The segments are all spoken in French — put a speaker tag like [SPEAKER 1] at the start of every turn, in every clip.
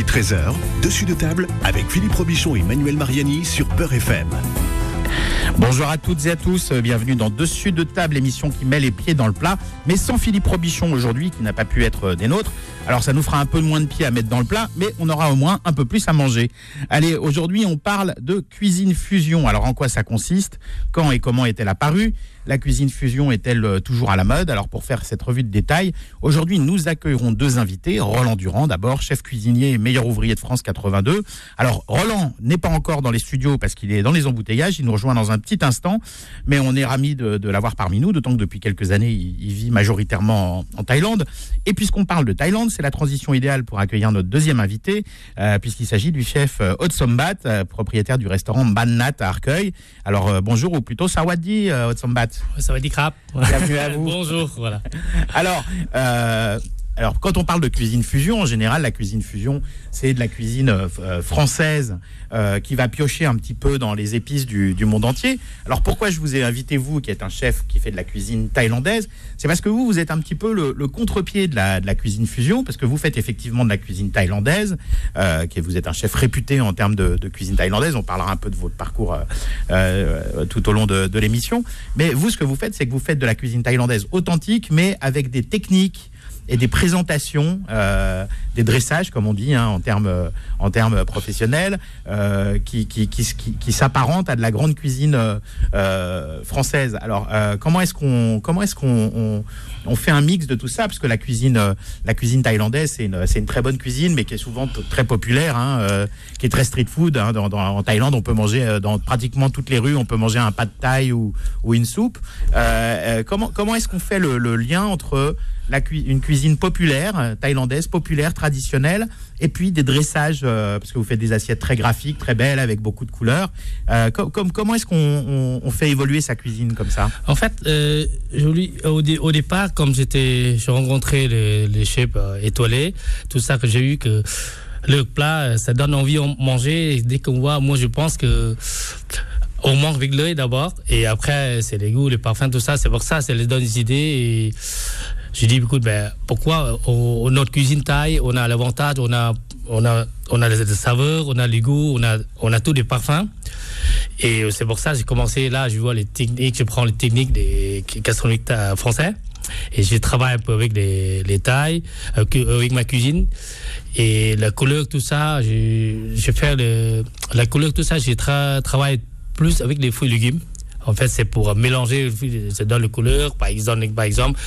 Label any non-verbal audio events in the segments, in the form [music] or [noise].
[SPEAKER 1] midi 13h, dessus de table avec Philippe Robichon et Manuel Mariani sur Peur FM.
[SPEAKER 2] Bonjour à toutes et à tous, euh, bienvenue dans Dessus de table, émission qui met les pieds dans le plat, mais sans Philippe Robichon aujourd'hui, qui n'a pas pu être euh, des nôtres. Alors ça nous fera un peu moins de pieds à mettre dans le plat, mais on aura au moins un peu plus à manger. Allez, aujourd'hui on parle de cuisine fusion. Alors en quoi ça consiste? Quand et comment est-elle apparue? La cuisine fusion est-elle euh, toujours à la mode? Alors pour faire cette revue de détails, aujourd'hui nous accueillerons deux invités. Roland Durand d'abord, chef cuisinier et meilleur ouvrier de France 82. Alors Roland n'est pas encore dans les studios parce qu'il est dans les embouteillages, il nous rejoint dans un petit instant, mais on est ramis de, l'avoir parmi nous, d'autant que depuis quelques années il, vit majoritairement en, Thaïlande. Et puisqu'on parle de Thaïlande, c'est la transition idéale pour accueillir notre deuxième invité, euh, puisqu'il s'agit du chef euh, Otsombat, propriétaire du restaurant Bannat à Arcueil. Alors bonjour ou plutôt Sawadi Otsombat.
[SPEAKER 3] Ça va dire crap.
[SPEAKER 2] Bienvenue à vous.
[SPEAKER 3] Bonjour, voilà.
[SPEAKER 2] Alors, euh, alors, quand on parle de cuisine fusion, en général, la cuisine fusion, c'est de la cuisine euh, euh, française euh, qui va piocher un petit peu dans les épices du, monde entier. Alors, pourquoi je vous ai invité, vous, qui êtes un chef qui fait de la cuisine thaïlandaise? C'est parce que vous, vous êtes un petit peu le, contre-pied de la, cuisine fusion, parce que vous faites effectivement de la cuisine thaïlandaise, qui vous êtes un chef réputé en termes de, cuisine thaïlandaise. On parlera un peu de votre parcours tout au long de l'émission. Mais vous, ce que vous faites, c'est que vous faites de la cuisine thaïlandaise authentique, mais avec des techniques et des présentations, euh, des dressages, comme on dit hein, en termes en termes professionnels, euh, qui, qui, s'apparentent à de la grande cuisine euh, française. Alors, comment est-ce qu'on comment est-ce qu'on on, fait un mix de tout ça? Parce que la cuisine la cuisine thaïlandaise, c'est une, une très bonne cuisine, mais qui est souvent très populaire, hein, qui est très street food. Hein, en Thaïlande, on peut manger dans pratiquement toutes les rues, on peut manger un pas de thaï ou, une soupe. comment comment est-ce qu'on fait le lien entre une cuisine populaire, euh, thaïlandaise, populaire, traditionnelle, et puis des dressages, euh, parce que vous faites des assiettes très graphiques, très belles, avec beaucoup de couleurs. Euh, comment est-ce qu'on fait évoluer sa cuisine comme ça?
[SPEAKER 3] En fait, au, départ, comme j'étais, j'ai rencontré les, chefs étoilés, tout ça que j'ai eu que le plat, ça donne envie de manger. dès qu'on voit, moi je pense que on mange avec l'œil d'abord et après c'est les goûts, les parfums, tout ça. C'est pour ça, ça les donne des idées j'ai dit, écoute, ben, pourquoi au, notre cuisine taille, on a l'avantage, on a, on a, on a les, saveurs, on a les goûts, on a, on a tous les parfums. Et c'est pour ça que j'ai commencé là, je vois les techniques, je prends les techniques des gastronomiques français. Et je travaille un peu avec les, les tailles, euh, avec ma cuisine. Et la couleur, tout ça, je, je fais le, la couleur, tout ça, j'ai travaillé plus avec les fruits et légumes. En fait, c'est pour mélanger, c'est dans les couleurs. Par exemple, par exemple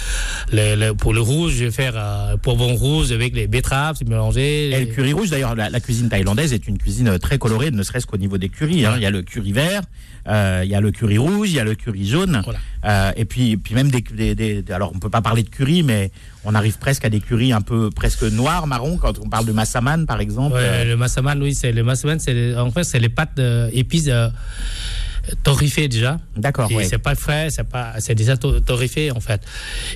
[SPEAKER 3] le, pour le rouge, je vais faire un poivron rouge avec les betteraves, c'est mélangé.
[SPEAKER 2] Et le curry rouge, d'ailleurs, la, cuisine thaïlandaise est une cuisine très colorée, ne serait-ce qu'au niveau des currys. Hein. Il y a le curry vert, euh, il y a le curry rouge, il y a le curry jaune. Euh, et puis, puis même des, des, Alors, on peut pas parler de curry, mais on arrive presque à des currys un peu presque noirs, marron, quand on parle de massaman, par exemple.
[SPEAKER 3] Ouais, le massaman, oui, c'est le massaman, c'est en fait, c'est les pâtes épices torréfié déjà.
[SPEAKER 2] D'accord.
[SPEAKER 3] Et c'est pas frais, c'est pas, c'est déjà torréfié en fait.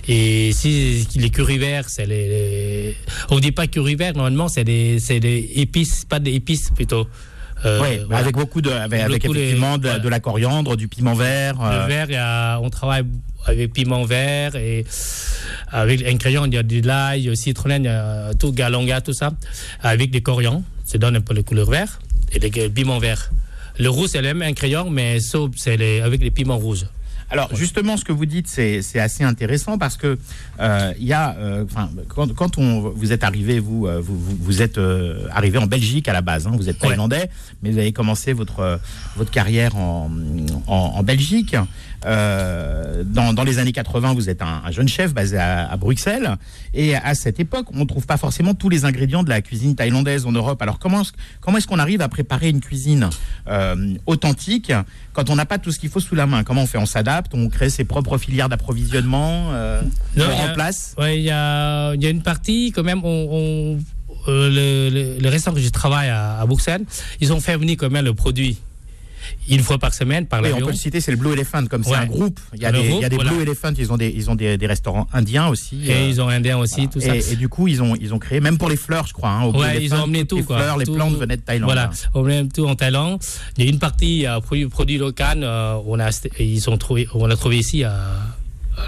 [SPEAKER 3] Et si les curry verts, c'est les, on dit pas curry vert, normalement c'est des, c'est des épices, pas des épices plutôt.
[SPEAKER 2] Euh, oui, avec beaucoup de, avec, effectivement de, la coriandre, du piment vert.
[SPEAKER 3] Le euh. vert, y a, on travaille avec piment vert et avec un crayon, il y a de l'ail, citronnelle, il y a tout galonga, tout ça, avec des coriandres, ça donne un peu le couleur vert et les piments verts. Le rouge, c'est le même crayon, mais c'est avec les piments rouges.
[SPEAKER 2] Alors justement, ce que vous dites, c'est assez intéressant parce que euh, il y a, euh, quand, on, vous êtes arrivé, vous, euh, vous, vous, êtes arrivé en Belgique à la base. Hein, vous êtes thaïlandais, mais vous avez commencé votre votre carrière en, en Belgique. Dans, dans, les années 80, vous êtes un, jeune chef basé à, Bruxelles. Et à cette époque, on ne trouve pas forcément tous les ingrédients de la cuisine thaïlandaise en Europe. Alors comment, comment est-ce qu'on arrive à préparer une cuisine authentique quand on n'a pas tout ce qu'il faut sous la main? Comment on fait? On s'adapte? On crée ses propres filières d'approvisionnement euh,
[SPEAKER 3] On remplace Oui, il y a, y a, une partie quand même. on, euh, le, le, restaurant que je travaille à, à Bruxelles, ils ont fait venir quand même le produit une fois par semaine par l'avion.
[SPEAKER 2] on peut le citer, c'est le Blue Elephant, comme c'est un groupe. Il y a des, il y a des Blue Elephant, ils ont des, ils ont des, des restaurants indiens aussi.
[SPEAKER 3] Et euh, ils ont indiens aussi, tout ça.
[SPEAKER 2] Et, du coup, ils ont, ils ont créé, même pour les fleurs, je crois. Hein,
[SPEAKER 3] ouais, ils ont emmené tout.
[SPEAKER 2] Les
[SPEAKER 3] quoi,
[SPEAKER 2] fleurs, les plantes venaient de Thaïlande.
[SPEAKER 3] Voilà, on emmené tout en Thaïlande. Il y a une partie euh, produit, produit local, euh, on a, ils ont trouvé, on a trouvé ici à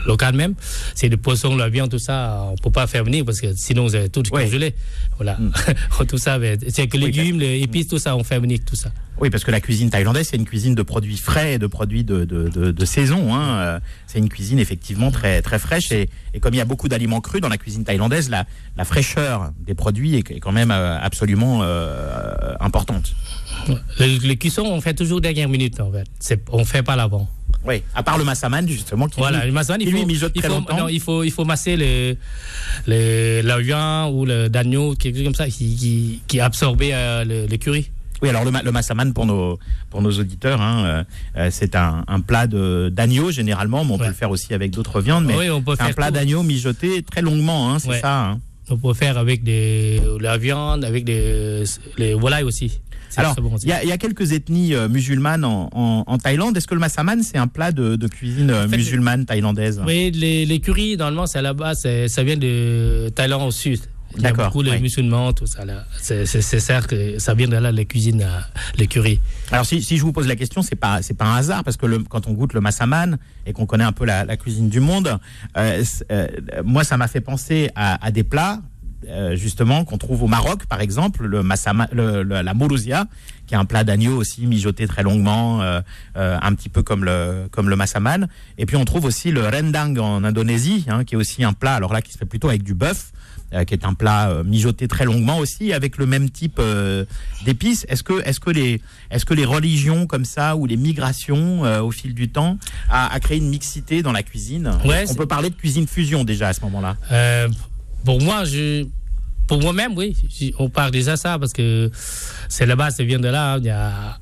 [SPEAKER 3] local même. C'est le poisson, la viande, tout ça, on peut pas faire venir parce que sinon c'est tout
[SPEAKER 2] Ouais.
[SPEAKER 3] congelé. Voilà.
[SPEAKER 2] Mm. [laughs]
[SPEAKER 3] tout ça, c'est que légumes, les épices, tout ça, on fait venir tout ça.
[SPEAKER 2] Oui, parce que la cuisine thaïlandaise, c'est une cuisine de produits frais et de produits de, de, de, de saison. Hein. Euh, C'est une cuisine effectivement très, très fraîche. Et, et comme il y a beaucoup d'aliments crus dans la cuisine thaïlandaise, la, la fraîcheur des produits est, est quand même euh, absolument euh, importante.
[SPEAKER 3] Les, les cuissons, on fait toujours dernière minute en fait. On fait pas l'avant.
[SPEAKER 2] Oui, à part le massaman, justement, qui,
[SPEAKER 3] Voilà,
[SPEAKER 2] lui,
[SPEAKER 3] le massaman, il
[SPEAKER 2] lui
[SPEAKER 3] faut,
[SPEAKER 2] mijote
[SPEAKER 3] il
[SPEAKER 2] très
[SPEAKER 3] faut,
[SPEAKER 2] longtemps.
[SPEAKER 3] non, il faut, il faut masser les, les, la viande ou le d'agneau, quelque chose comme ça, qui, qui, qui absorbe euh, le, le curry.
[SPEAKER 2] Oui, alors le, le massaman pour nos pour nos auditeurs, hein, euh, euh, c'est un, un plat d'agneau généralement, mais on peut le faire aussi avec d'autres viandes. Mais
[SPEAKER 3] Oui, on peut
[SPEAKER 2] c'est un
[SPEAKER 3] faire
[SPEAKER 2] plat d'agneau mijoté très longuement, hein, c'est
[SPEAKER 3] Ouais.
[SPEAKER 2] ça. hein.
[SPEAKER 3] On peut faire avec des, la viande, avec des, les volailles aussi.
[SPEAKER 2] Alors,
[SPEAKER 3] bon
[SPEAKER 2] il y, a- il y a quelques ethnies euh, musulmanes en, en- en Thaïlande. Est-ce que le massaman, c'est un plat de, de cuisine euh,
[SPEAKER 3] En fait,
[SPEAKER 2] musulmane thaïlandaise?
[SPEAKER 3] Oui, les, les currys, normalement, c'est là-bas, ça vient de Thaïlande au sud. Il y a
[SPEAKER 2] D'accord,
[SPEAKER 3] beaucoup
[SPEAKER 2] ouais.
[SPEAKER 3] musulmans, tout ça. C'est certain que ça vient de là, les cuisines, euh, les currys.
[SPEAKER 2] Alors, si, si je vous pose la question, c'est pas c'est pas un hasard parce que le, quand on goûte le massaman et qu'on connaît un peu la, la cuisine du monde, euh, euh, moi, ça m'a fait penser à, à des plats. Euh, justement qu'on trouve au Maroc par exemple le massama, le- le- la mourousia qui est un plat d'agneau aussi mijoté très longuement euh, euh, un petit peu comme le comme le massaman et puis on trouve aussi le rendang en Indonésie hein, qui est aussi un plat alors là qui se fait plutôt avec du bœuf euh, qui est un plat euh, mijoté très longuement aussi avec le même type euh, d'épices. Est-ce que, est-ce que les, est-ce que les religions comme ça ou les migrations euh, au fil du temps a, a créé une mixité dans la cuisine?
[SPEAKER 3] Ouais,
[SPEAKER 2] On peut parler de cuisine fusion déjà à ce moment-là.
[SPEAKER 3] Pour moi, je, pour moi-même, oui, on parle déjà ça parce que c'est là-bas, ça vient de là. hein,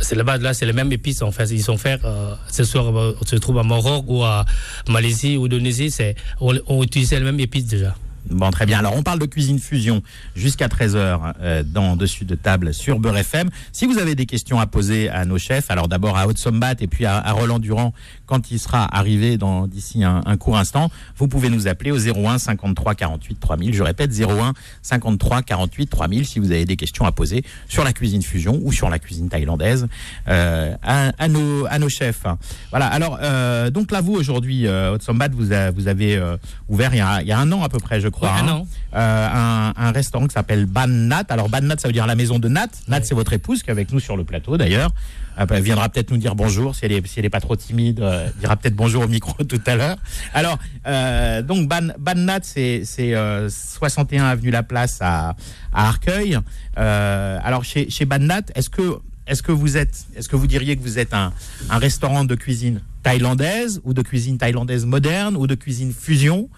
[SPEAKER 3] c'est là-bas, là, c'est les mêmes épices en fait. Ils sont faits, euh, ce soir, on se trouve à Maroc ou à Malaisie ou Indonésie, on, on utilise les mêmes épices déjà.
[SPEAKER 2] Bon, très bien. Alors, on parle de cuisine fusion jusqu'à 13h euh, dans Dessus de table sur Beurre FM. Si vous avez des questions à poser à nos chefs, alors d'abord à Haute Sombat et puis à, à Roland Durand quand il sera arrivé dans d'ici un, un court instant, vous pouvez nous appeler au 01 53 48 3000. Je répète, 01 53 48 3000 si vous avez des questions à poser sur la cuisine fusion ou sur la cuisine thaïlandaise euh, à, à nos, à nos chefs. Voilà. Alors, euh, donc là, vous, aujourd'hui, euh, Haute Sombat, vous, vous avez euh, ouvert il y, a, il y a un an à peu près, je crois.
[SPEAKER 3] Ouais,
[SPEAKER 2] hein, euh, un, un restaurant qui s'appelle Ban Nat. Alors Ban Nat, ça veut dire la maison de Nat. Nat,
[SPEAKER 3] Ouais.
[SPEAKER 2] c'est votre épouse qui est avec nous sur le plateau d'ailleurs. Euh, Elle viendra peut-être nous dire bonjour si elle est, si elle est pas trop timide. euh, elle dira peut-être bonjour au micro [laughs] tout à l'heure. Alors euh, donc Ban, Ban Nat, c'est c'est, euh, 61 avenue La Place à, à Arcueil. Alors chez chez Ban Nat, est-ce que est-ce que vous êtes, est-ce que vous diriez que vous êtes un, un restaurant de cuisine thaïlandaise ou de cuisine thaïlandaise moderne ou de cuisine fusion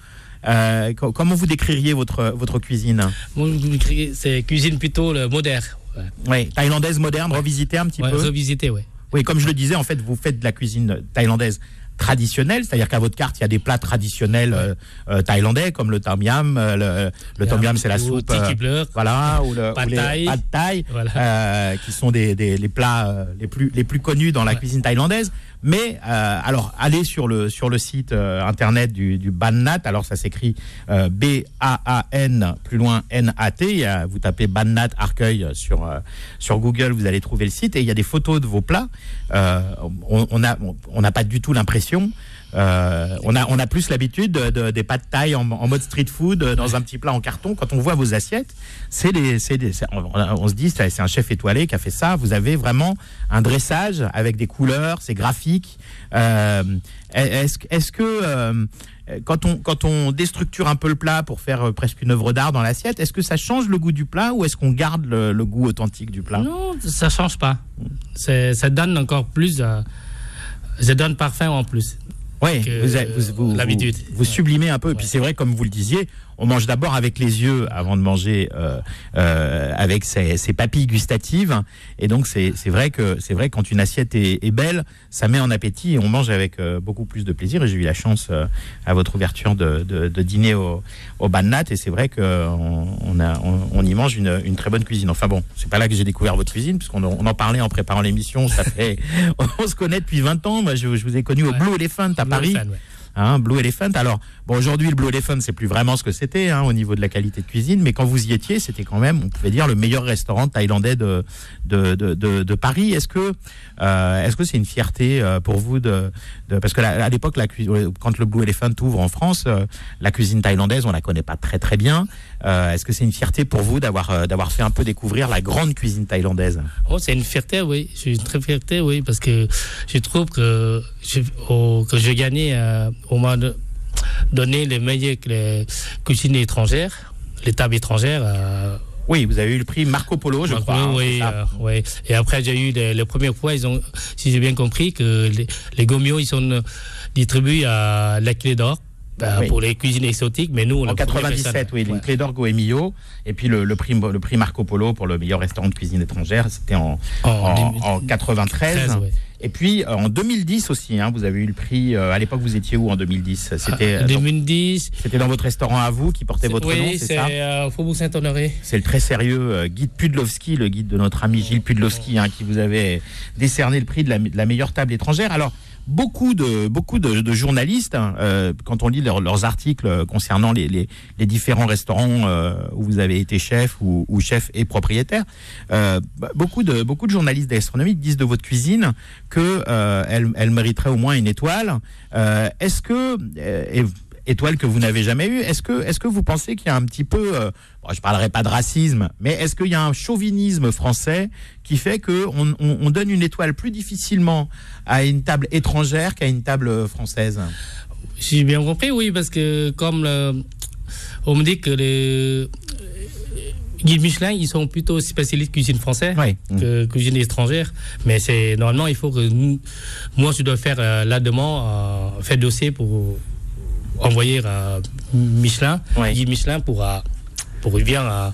[SPEAKER 2] Euh, co- Comment vous décririez votre votre cuisine?
[SPEAKER 3] Moi, je vous dirais, c'est cuisine plutôt le moderne. Ouais,
[SPEAKER 2] Oui, thaïlandaise moderne, revisitée un petit
[SPEAKER 3] Ouais,
[SPEAKER 2] peu?
[SPEAKER 3] revisiter, ouais.
[SPEAKER 2] Oui, comme je le disais, en fait, vous faites de la cuisine thaïlandaise traditionnelle, c'est-à-dire qu'à votre carte, il y a des plats traditionnels euh, euh, thaïlandais comme le tom yam. euh, le, le tom yam, c'est la
[SPEAKER 3] Ou
[SPEAKER 2] soupe.
[SPEAKER 3] tiki
[SPEAKER 2] euh,
[SPEAKER 3] bleu.
[SPEAKER 2] voilà, ou le
[SPEAKER 3] Pad
[SPEAKER 2] ou les
[SPEAKER 3] thai.
[SPEAKER 2] pad thai,
[SPEAKER 3] Voilà.
[SPEAKER 2] euh, qui sont des, des- les plats euh, les plus les plus connus dans la
[SPEAKER 3] Ouais.
[SPEAKER 2] cuisine thaïlandaise. Mais euh, alors, allez sur le sur le site euh, internet du, du Ban Nat. Alors, ça s'écrit euh, B A A N plus loin N A T. Euh, Vous tapez Ban Nat Arcueil sur euh, sur Google, vous allez trouver le site et il y a des photos de vos plats. Euh, on on a on n'a pas du tout l'impression. Euh, on a on a plus l'habitude de, de- des pâtes taille en, mode street food euh, dans un petit plat en carton. Quand on voit vos assiettes, c'est des on, on se dit c'est un chef étoilé qui a fait ça. Vous avez vraiment un dressage avec des couleurs, c'est graphique. Euh, est-ce que quand on quand on déstructure un peu le plat pour faire presque une œuvre d'art dans l'assiette, est-ce que ça change le goût du plat ou est-ce qu'on garde le, le goût authentique du plat?
[SPEAKER 3] Non, ça change pas. Ça donne encore plus. ça donne parfait en plus.
[SPEAKER 2] Oui,
[SPEAKER 3] que,
[SPEAKER 2] vous, vous, sublimez un peu. Et puis c'est vrai, comme vous le disiez, on mange d'abord avec les yeux avant de manger euh, euh, avec ses, ses papilles gustatives. Et donc c'est c'est vrai que c'est vrai que quand une assiette est, est belle, ça met en appétit et on mange avec euh, beaucoup plus de plaisir. Et j'ai eu la chance euh, à votre ouverture de, de, de dîner au, au Bannat et c'est vrai qu'on on a on, on y mange une, une très bonne cuisine. Enfin bon, c'est pas là que j'ai découvert votre cuisine puisqu'on on en parlait en préparant l'émission. Ça fait [laughs] on se connaît depuis 20 ans. Moi, je, je vous ai connu au. Blue Elephant à Paris.
[SPEAKER 3] Fan, ouais.
[SPEAKER 2] Hein, Blue Elephant. Alors, bon, aujourd'hui, le Blue Elephant, c'est plus vraiment ce que c'était hein, au niveau de la qualité de cuisine, mais quand vous y étiez, c'était quand même, on pouvait dire, le meilleur restaurant thaïlandais de, de, Paris. Est-ce que euh, est-ce que c'est une fierté euh, pour vous de, parce que à l'époque, cu- quand le Blue Elephant ouvre en France, euh, la cuisine thaïlandaise, on la connaît pas très très bien. Euh, est-ce que c'est une fierté pour vous d'avoir euh, d'avoir fait un peu découvrir la grande cuisine thaïlandaise?
[SPEAKER 3] Oh, c'est une fierté, oui. Je suis très fierté, oui, parce que je trouve que je, au- que j'ai gagné moment de donner les meilleures les cuisines étrangères, les tables étrangères. euh,
[SPEAKER 2] Oui, vous avez eu le prix Marco Polo, je crois. hein,
[SPEAKER 3] oui, euh, oui. Et après, j'ai eu les, les premières fois, ils ont, si j'ai bien compris, que les, les ils sont distribués à la clé d'or. ben,
[SPEAKER 2] Oui.
[SPEAKER 3] Pour les cuisines exotiques, mais nous,
[SPEAKER 2] En
[SPEAKER 3] le premier
[SPEAKER 2] 97,
[SPEAKER 3] restaurant-
[SPEAKER 2] oui,
[SPEAKER 3] Ouais.
[SPEAKER 2] une clé d'or Goemio, et puis le, le prix le prix Marco Polo pour le meilleur restaurant de cuisine étrangère, c'était en,
[SPEAKER 3] En
[SPEAKER 2] en,
[SPEAKER 3] 2000.
[SPEAKER 2] en 93.
[SPEAKER 3] 13, ouais.
[SPEAKER 2] Et puis euh, en 2010 aussi, hein, vous avez eu le prix. euh, à l'époque, vous étiez où en 2010 C'était euh,
[SPEAKER 3] En
[SPEAKER 2] dans-
[SPEAKER 3] 2010.
[SPEAKER 2] c'était dans votre restaurant à vous qui portait votre
[SPEAKER 3] oui,
[SPEAKER 2] nom, c'est
[SPEAKER 3] c'est
[SPEAKER 2] ça?
[SPEAKER 3] euh, Faubourg Saint-Honoré.
[SPEAKER 2] C'est le très sérieux euh, guide Pudlowski, le guide de notre ami Gilles Pudlowski, hein, qui vous avait décerné le prix de la, de la meilleure table étrangère. Alors, beaucoup de, beaucoup de, journalistes, hein, euh, quand on lit leurs- articles euh, concernant les, les, différents restaurants euh, où vous avez été chef ou, chef et propriétaire, bah, beaucoup, de, beaucoup de journalistes gastronomiques disent de votre cuisine que elle, elle mériterait au moins une étoile. Est-ce que... et- étoile que vous n'avez jamais eue. Est-ce que, est-ce que vous pensez qu'il y a un petit peu, euh, bon, je parlerai pas de racisme, mais est-ce qu'il y a un chauvinisme français qui fait que on, on- on donne une étoile plus difficilement à une table étrangère qu'à une table française?
[SPEAKER 3] Si j'ai bien compris, oui, parce que comme le- on me dit que les guides Michelin, ils sont plutôt spécialistes cuisine française
[SPEAKER 2] Oui.
[SPEAKER 3] que cuisine étrangère. Mais c'est normalement, il faut que nous- moi, je dois faire euh, la demande, euh, faire dossier pour envoyer à Michelin,
[SPEAKER 2] Ouais.
[SPEAKER 3] guide Michelin pour euh, pour y bien euh,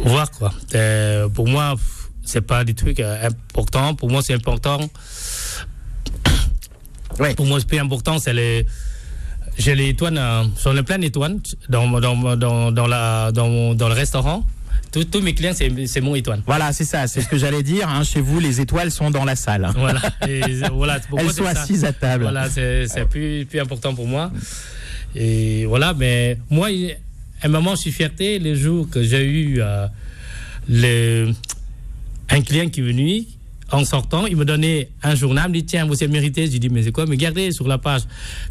[SPEAKER 3] voir quoi. Euh, pour moi, c'est pas des trucs euh, importants. Pour moi, c'est important. [coughs]
[SPEAKER 2] Ouais.
[SPEAKER 3] Pour moi, le plus important, c'est les. J'ai les étoiles, euh, j'en ai plein d'étoiles dans, dans, dans, dans, la, dans, dans le restaurant. Tous mes clients, c'est c'est mon étoile.
[SPEAKER 2] Voilà, c'est ça, c'est ce que j'allais dire. hein. Chez vous, les étoiles sont dans la salle.
[SPEAKER 3] Voilà. Et voilà
[SPEAKER 2] Elles sont
[SPEAKER 3] c'est
[SPEAKER 2] assises à table.
[SPEAKER 3] Voilà, c'est c'est plus, plus important pour moi. Et voilà, mais moi, à un moment, je suis fierté le jour que j'ai eu euh, le, un client qui est venu. En sortant, il me donnait un journal, il me dit Tiens, vous avez mérité. Je lui dis Mais c'est quoi? Mais regardez sur la page.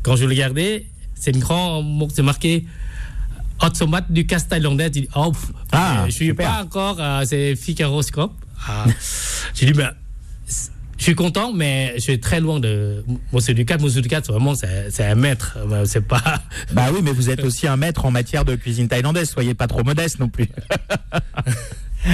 [SPEAKER 3] Quand je le regardais, c'est une grande. C'est marqué Hot Somat du. Je dis Oh, pff,
[SPEAKER 2] Ah,
[SPEAKER 3] je suis
[SPEAKER 2] super.
[SPEAKER 3] pas encore. euh, c'est Ficaroscope. Ah. [laughs] J'ai dit Ben. Je suis content, mais je suis très loin de Monsieur Ducat. Monsieur Ducat, c'est vraiment, c'est un maître. Euh, C'est pas. [laughs]
[SPEAKER 2] Bah oui, mais vous êtes aussi un maître en matière de cuisine thaïlandaise. Soyez pas trop modeste non plus. [laughs]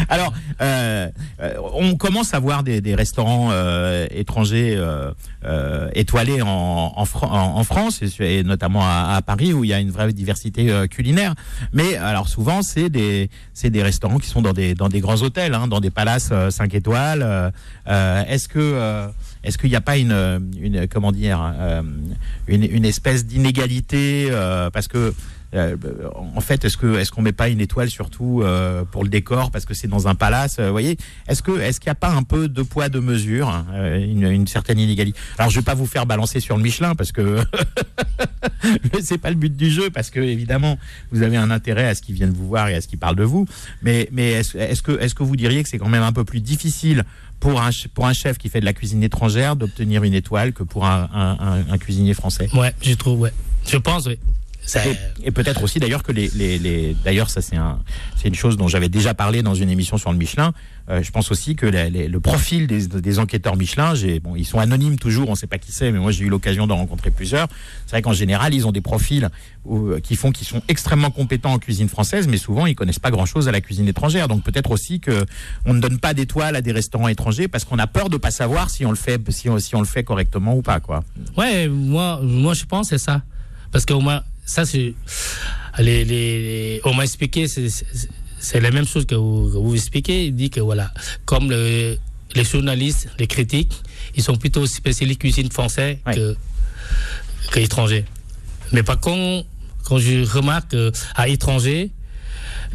[SPEAKER 2] Alors, euh, euh, on commence à voir des, des restaurants euh, étrangers euh, euh, étoilés en, en, en- France, et, notamment à, à Paris, où il y a une vraie diversité euh, culinaire. Mais alors souvent, c'est des, des restaurants qui sont dans des, dans des grands hôtels, hein, dans des palaces 5 étoiles. Est-ce que est-ce qu'il n'y a pas une, une comment dire, une, une espèce d'inégalité parce que en fait, est-ce que est-ce qu'on met pas une étoile surtout euh, pour le décor parce que c'est dans un palace, euh, voyez? Est-ce que est-ce qu'il n'y a pas un peu de poids de mesure, euh, une, certaine inégalité? Alors, je vais pas vous faire balancer sur le Michelin parce que [laughs] c'est pas le but du jeu parce que évidemment vous avez un intérêt à ce qu'ils viennent vous voir et à ce qu'ils parlent de vous. Mais mais est-ce que est-ce que vous diriez que c'est quand même un peu plus difficile pour un pour un chef qui fait de la cuisine étrangère d'obtenir une étoile que pour un- un cuisinier français?
[SPEAKER 3] Ouais, je trouve, ouais. Je pense, oui.
[SPEAKER 2] Et, et peut-être aussi d'ailleurs que les, les, les- d'ailleurs ça c'est un c'est une chose dont j'avais déjà parlé dans une émission sur le Michelin. Euh, je pense aussi que les- les- le profil des, des enquêteurs Michelin, j'ai bon ils sont anonymes toujours, on sait pas qui c'est, mais moi j'ai eu l'occasion d'en rencontrer plusieurs. C'est vrai qu'en général ils ont des profils où- qui font qu'ils sont extrêmement compétents en cuisine française, mais souvent ils connaissent pas grand chose à la cuisine étrangère. Donc peut-être aussi que on ne donne pas d'étoiles à des restaurants étrangers parce qu'on a peur de pas savoir si on le fait si on, si on le fait correctement ou pas quoi.
[SPEAKER 3] Ouais, moi, moi je pense que c'est ça. Parce qu'au moins, ça, c'est. Les, les, les- on m'a expliqué, c'est- la même chose que vous, que vous expliquez. Il dit que voilà, comme le- les journalistes, les critiques, ils sont plutôt spécialistes cuisine française
[SPEAKER 2] Ouais.
[SPEAKER 3] que, que étrangers. Mais par contre, quand je remarque qu'à étranger,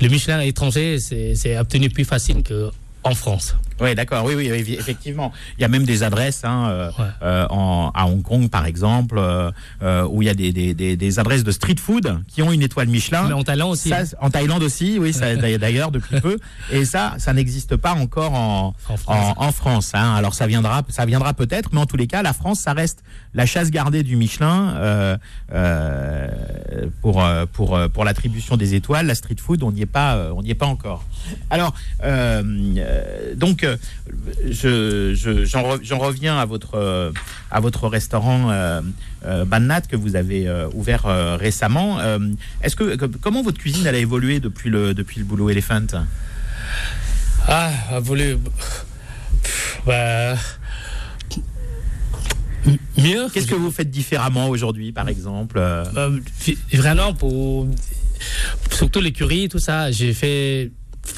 [SPEAKER 3] le Michelin à étranger, c'est obtenu plus facile qu'en France.
[SPEAKER 2] Oui, d'accord. Oui, oui, effectivement. Il y a même des adresses hein, euh, euh, en, à Hong Kong, par exemple, euh, où il y a des, des, des, adresses de street food qui ont une étoile Michelin.
[SPEAKER 3] Mais en Thaïlande aussi.
[SPEAKER 2] Ça, en Thaïlande aussi, oui, d'ailleurs depuis peu. Et ça, ça n'existe pas encore en, en France. En, France hein. Alors ça viendra, ça viendra peut-être, mais en tous les cas, la France, ça reste la chasse gardée du Michelin pour pour pour l'attribution des étoiles. La street food, on n'y est pas, on n'y est pas encore. Alors donc j'en reviens à votre, à votre restaurant euh, euh Bannat que vous avez euh, ouvert euh, récemment. Est-ce que, comment votre cuisine elle a évolué depuis le, depuis le boulot Elephant?
[SPEAKER 3] Ah, évolué. Bah, mieux.
[SPEAKER 2] Qu'est-ce que vous faites différemment aujourd'hui, par exemple
[SPEAKER 3] Vraiment, pour surtout l'écurie, tout ça, j'ai fait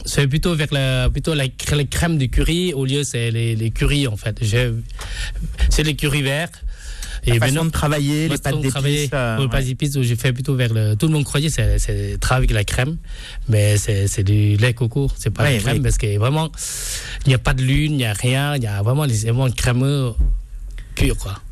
[SPEAKER 3] c'est plutôt vers la, plutôt la, crème de curry au lieu c'est les, les curry en fait. C'est les curry verts.
[SPEAKER 2] Et la façon de travailler, les pâtes d'épices.
[SPEAKER 3] Euh, les pâtes d'épices, j'ai fait plutôt vers le. Tout le monde croyait c'est c'est travailler avec la crème, mais c'est du lait coco, c'est pas la crème parce que vraiment il n'y a pas de lune, il n'y a rien, il y a vraiment les éléments crémeux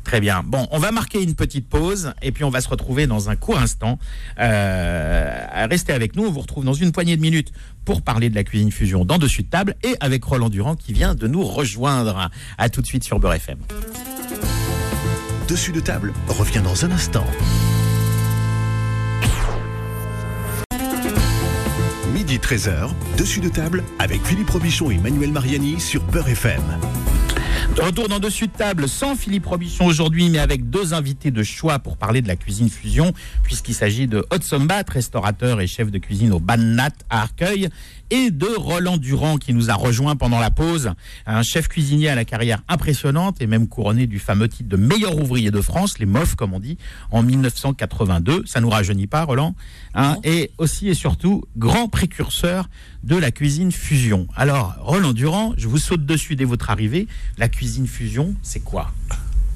[SPEAKER 2] Très bien. Bon, on va marquer une petite pause et puis on va se retrouver dans un court instant. Euh, restez avec nous, on vous retrouve dans une poignée de minutes pour parler de la cuisine fusion dans Dessus de table et avec Roland Durand qui vient de nous rejoindre. À tout de suite sur Beurre FM.
[SPEAKER 1] Dessus de table revient dans un instant. Midi 13h, Dessus de table avec Philippe Robichon et Manuel Mariani sur Beurre FM.
[SPEAKER 2] Retour dans Dessus de table sans Philippe Robichon aujourd'hui, mais avec deux invités de choix pour parler de la cuisine fusion, puisqu'il s'agit de Hot Sombat, restaurateur et chef de cuisine au Bannat à Arcueil, et de Roland Durand qui nous a rejoint pendant la pause, un chef cuisinier à la carrière impressionnante et même couronné du fameux titre de meilleur ouvrier de France, les MOF comme on dit, en 1982. Ça nous rajeunit pas, Roland. Hein, et aussi et surtout grand précurseur de la cuisine fusion. Alors, Roland Durand, je vous saute dessus dès votre arrivée. La cuisine fusion, c'est quoi?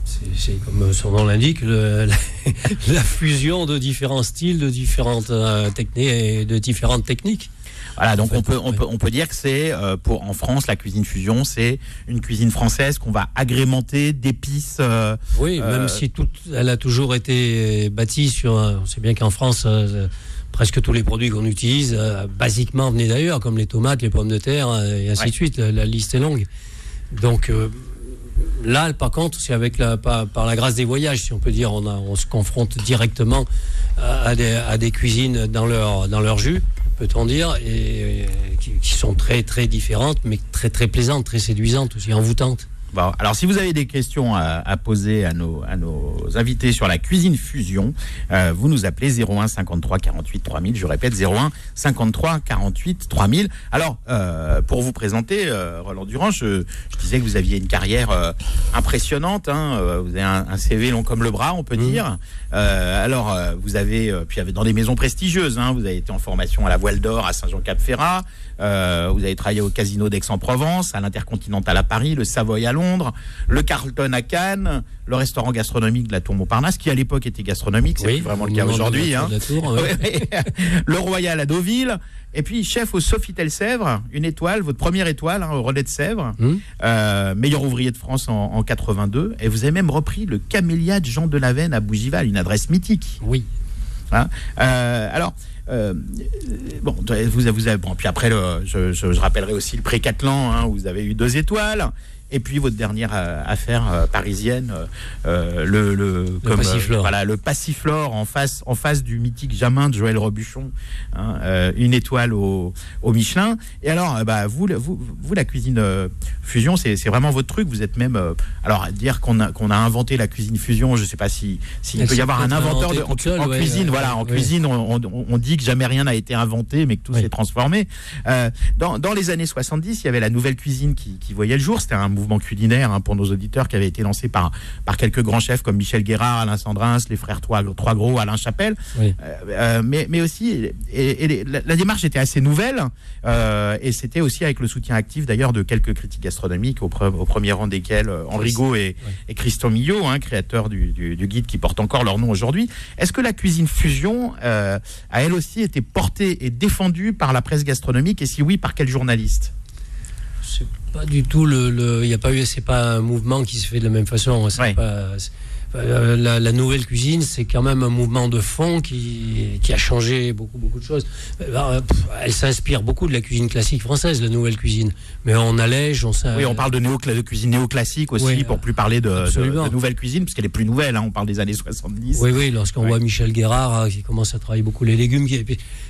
[SPEAKER 4] C'est comme son nom l'indique, [laughs] la, fusion de différents styles, de différentes euh, techniques de différentes techniques.
[SPEAKER 2] Voilà, donc on peut, on peut, on peut dire que c'est euh, pour en France la cuisine fusion, c'est une cuisine française qu'on va agrémenter d'épices. Euh,
[SPEAKER 4] oui, même si toute, elle a toujours été bâtie sur. On sait bien qu'en France presque tous les produits qu'on utilise, euh, basiquement, venaient d'ailleurs, comme les tomates, les pommes de terre, euh, et ainsi de suite. La, liste est longue. Donc euh, là, par contre, c'est avec la, par, la grâce des voyages, si on peut dire, on, on se confronte directement à, des, cuisines dans leur, dans leur jus, peut-on dire, et, qui, qui, sont très, très différentes, mais très, très plaisantes, très séduisantes aussi, envoûtantes
[SPEAKER 2] alors si vous avez des questions à, poser à nos, à nos invités sur la cuisine fusion, euh, vous nous appelez 01 53 48 3000. Je répète 01 53 48 3000. Alors euh, pour vous présenter, euh, Roland Durand, je, disais que vous aviez une carrière impressionnante. Hein, vous avez un, CV long comme le bras, on peut mmh. dire. alors vous avez puis dans des maisons prestigieuses. Hein, vous avez été en formation à la Voile d'Or à Saint-Jean-Cap-Ferrat. Vous avez travaillé au Casino d'Aix-en-Provence, à l'Intercontinental à Paris, le Savoy à Londres, le Carlton à Cannes, le restaurant gastronomique de la Tour Montparnasse, qui à l'époque était gastronomique, c'est vraiment le cas aujourd'hui. Hein. [laughs] le Royal à Deauville. Et puis chef au Sofitel Sèvres, une étoile, votre première étoile hein, au Relais de Sèvres, hum. euh, meilleur ouvrier de France en, 82. Et vous avez même repris le Camélia de Jean de Lavenne à Bougival, une adresse mythique.
[SPEAKER 4] Oui.
[SPEAKER 2] Hein euh, alors, euh, bon, vous, vous avez, bon, puis après, je, je, rappellerai aussi le Pré-Catlan, hein, où vous avez eu deux étoiles. Et puis votre dernière euh, affaire euh, parisienne, euh, le, le,
[SPEAKER 4] comme, Passiflore.
[SPEAKER 2] voilà, le Passiflore en face, en face du mythique Jamin de Joël Robuchon, hein, une étoile au, au, Michelin. Et alors, bah, vous, vous, vous, la cuisine fusion, c'est vraiment votre truc? Vous êtes même, alors dire qu'on a, qu'on a inventé la cuisine fusion, je ne sais pas si s'il peut y avoir un inventeur de, en, cuisine. voilà, en cuisine, on, on, on, dit que jamais rien n'a été inventé, mais que tout s'est transformé. dans, dans les années 70, il y avait la nouvelle cuisine qui, qui voyait le jour. C'était un mouvement culinaire hein, pour nos auditeurs qui avait été lancé par, par quelques grands chefs comme Michel Guérard, Alain Sandrins, les frères Trois, Trois Gros, Alain Chapelle. Euh, euh, mais, mais aussi, et, la, démarche était assez nouvelle euh, et c'était aussi avec le soutien actif d'ailleurs de quelques critiques gastronomiques, au, au premier rang desquels Henri Gaud et, et Christian Millot, hein, créateurs du, du, guide qui porte encore leur nom aujourd'hui. Est-ce que la cuisine fusion a elle aussi été portée et défendue par la presse gastronomique? Et si oui, par quel journaliste?
[SPEAKER 4] Pas du tout le. Il n'y a pas eu. C'est pas un mouvement qui se fait de la même façon. C'est
[SPEAKER 2] Ouais.
[SPEAKER 4] pas- c'est- euh, la, la nouvelle cuisine, c'est quand même un mouvement de fond qui, qui a changé beaucoup, beaucoup de choses. Euh, pff, Elle s'inspire beaucoup de la cuisine classique française, la nouvelle cuisine. Mais on allège, on
[SPEAKER 2] Oui, on parle de, néo de cuisine néoclassique aussi,
[SPEAKER 4] Oui,
[SPEAKER 2] pour plus parler de, de,
[SPEAKER 4] absolument.
[SPEAKER 2] de nouvelle cuisine, puisqu'elle est plus nouvelle, hein, on parle des années 70.
[SPEAKER 4] Oui, oui, lorsqu'on voit Michel Guérard euh, qui commence à travailler beaucoup les légumes, qui-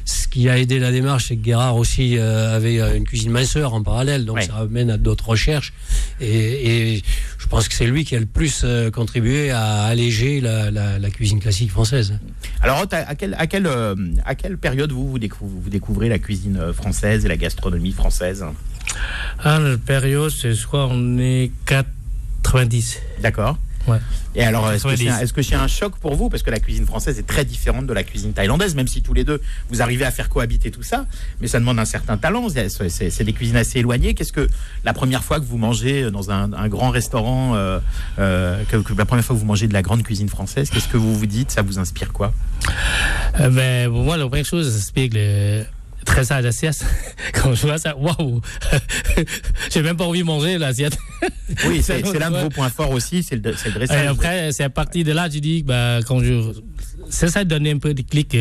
[SPEAKER 4] ce qui a aidé la démarche, c'est que Guérard aussi avait une cuisine minceur en parallèle, donc ça amène à d'autres recherches. Et, et je pense que c'est lui qui a le plus contribué à alléger la, la- la cuisine classique française.
[SPEAKER 2] Alors, à à quelle, à quelle, euh, à quelle période vous, vous, décou- vous découvrez la cuisine euh, française et la gastronomie française?
[SPEAKER 3] Ah, la période, c'est, crois, on est 90.
[SPEAKER 2] D'accord
[SPEAKER 3] Ouais.
[SPEAKER 2] Et alors, est-ce que c'est
[SPEAKER 3] 90.
[SPEAKER 2] un, choc pour vous? Parce que la cuisine française est très différente de la cuisine thaïlandaise, même si tous les deux, vous arrivez à faire cohabiter tout ça. Mais ça demande un certain talent. C'est, des cuisines assez éloignées. Qu'est-ce que la première fois que vous mangez dans un, un grand restaurant, euh, euh, que, que la première fois que vous mangez de la grande cuisine française, qu'est-ce que vous vous dites? Ça vous inspire quoi?
[SPEAKER 3] Euh, ben, pour moi, la première chose, ça explique le tressage d'assiette. [laughs] Quand je vois ça, waouh! [laughs] J'ai même pas envie de manger l'assiette.
[SPEAKER 2] Oui, [laughs] c'est, l'un de vos points forts aussi, c'est le, le
[SPEAKER 3] Et
[SPEAKER 2] dressage.
[SPEAKER 3] après, c'est à partir de là, tu dis, bah, quand je. C'est ça de donner un peu de clic.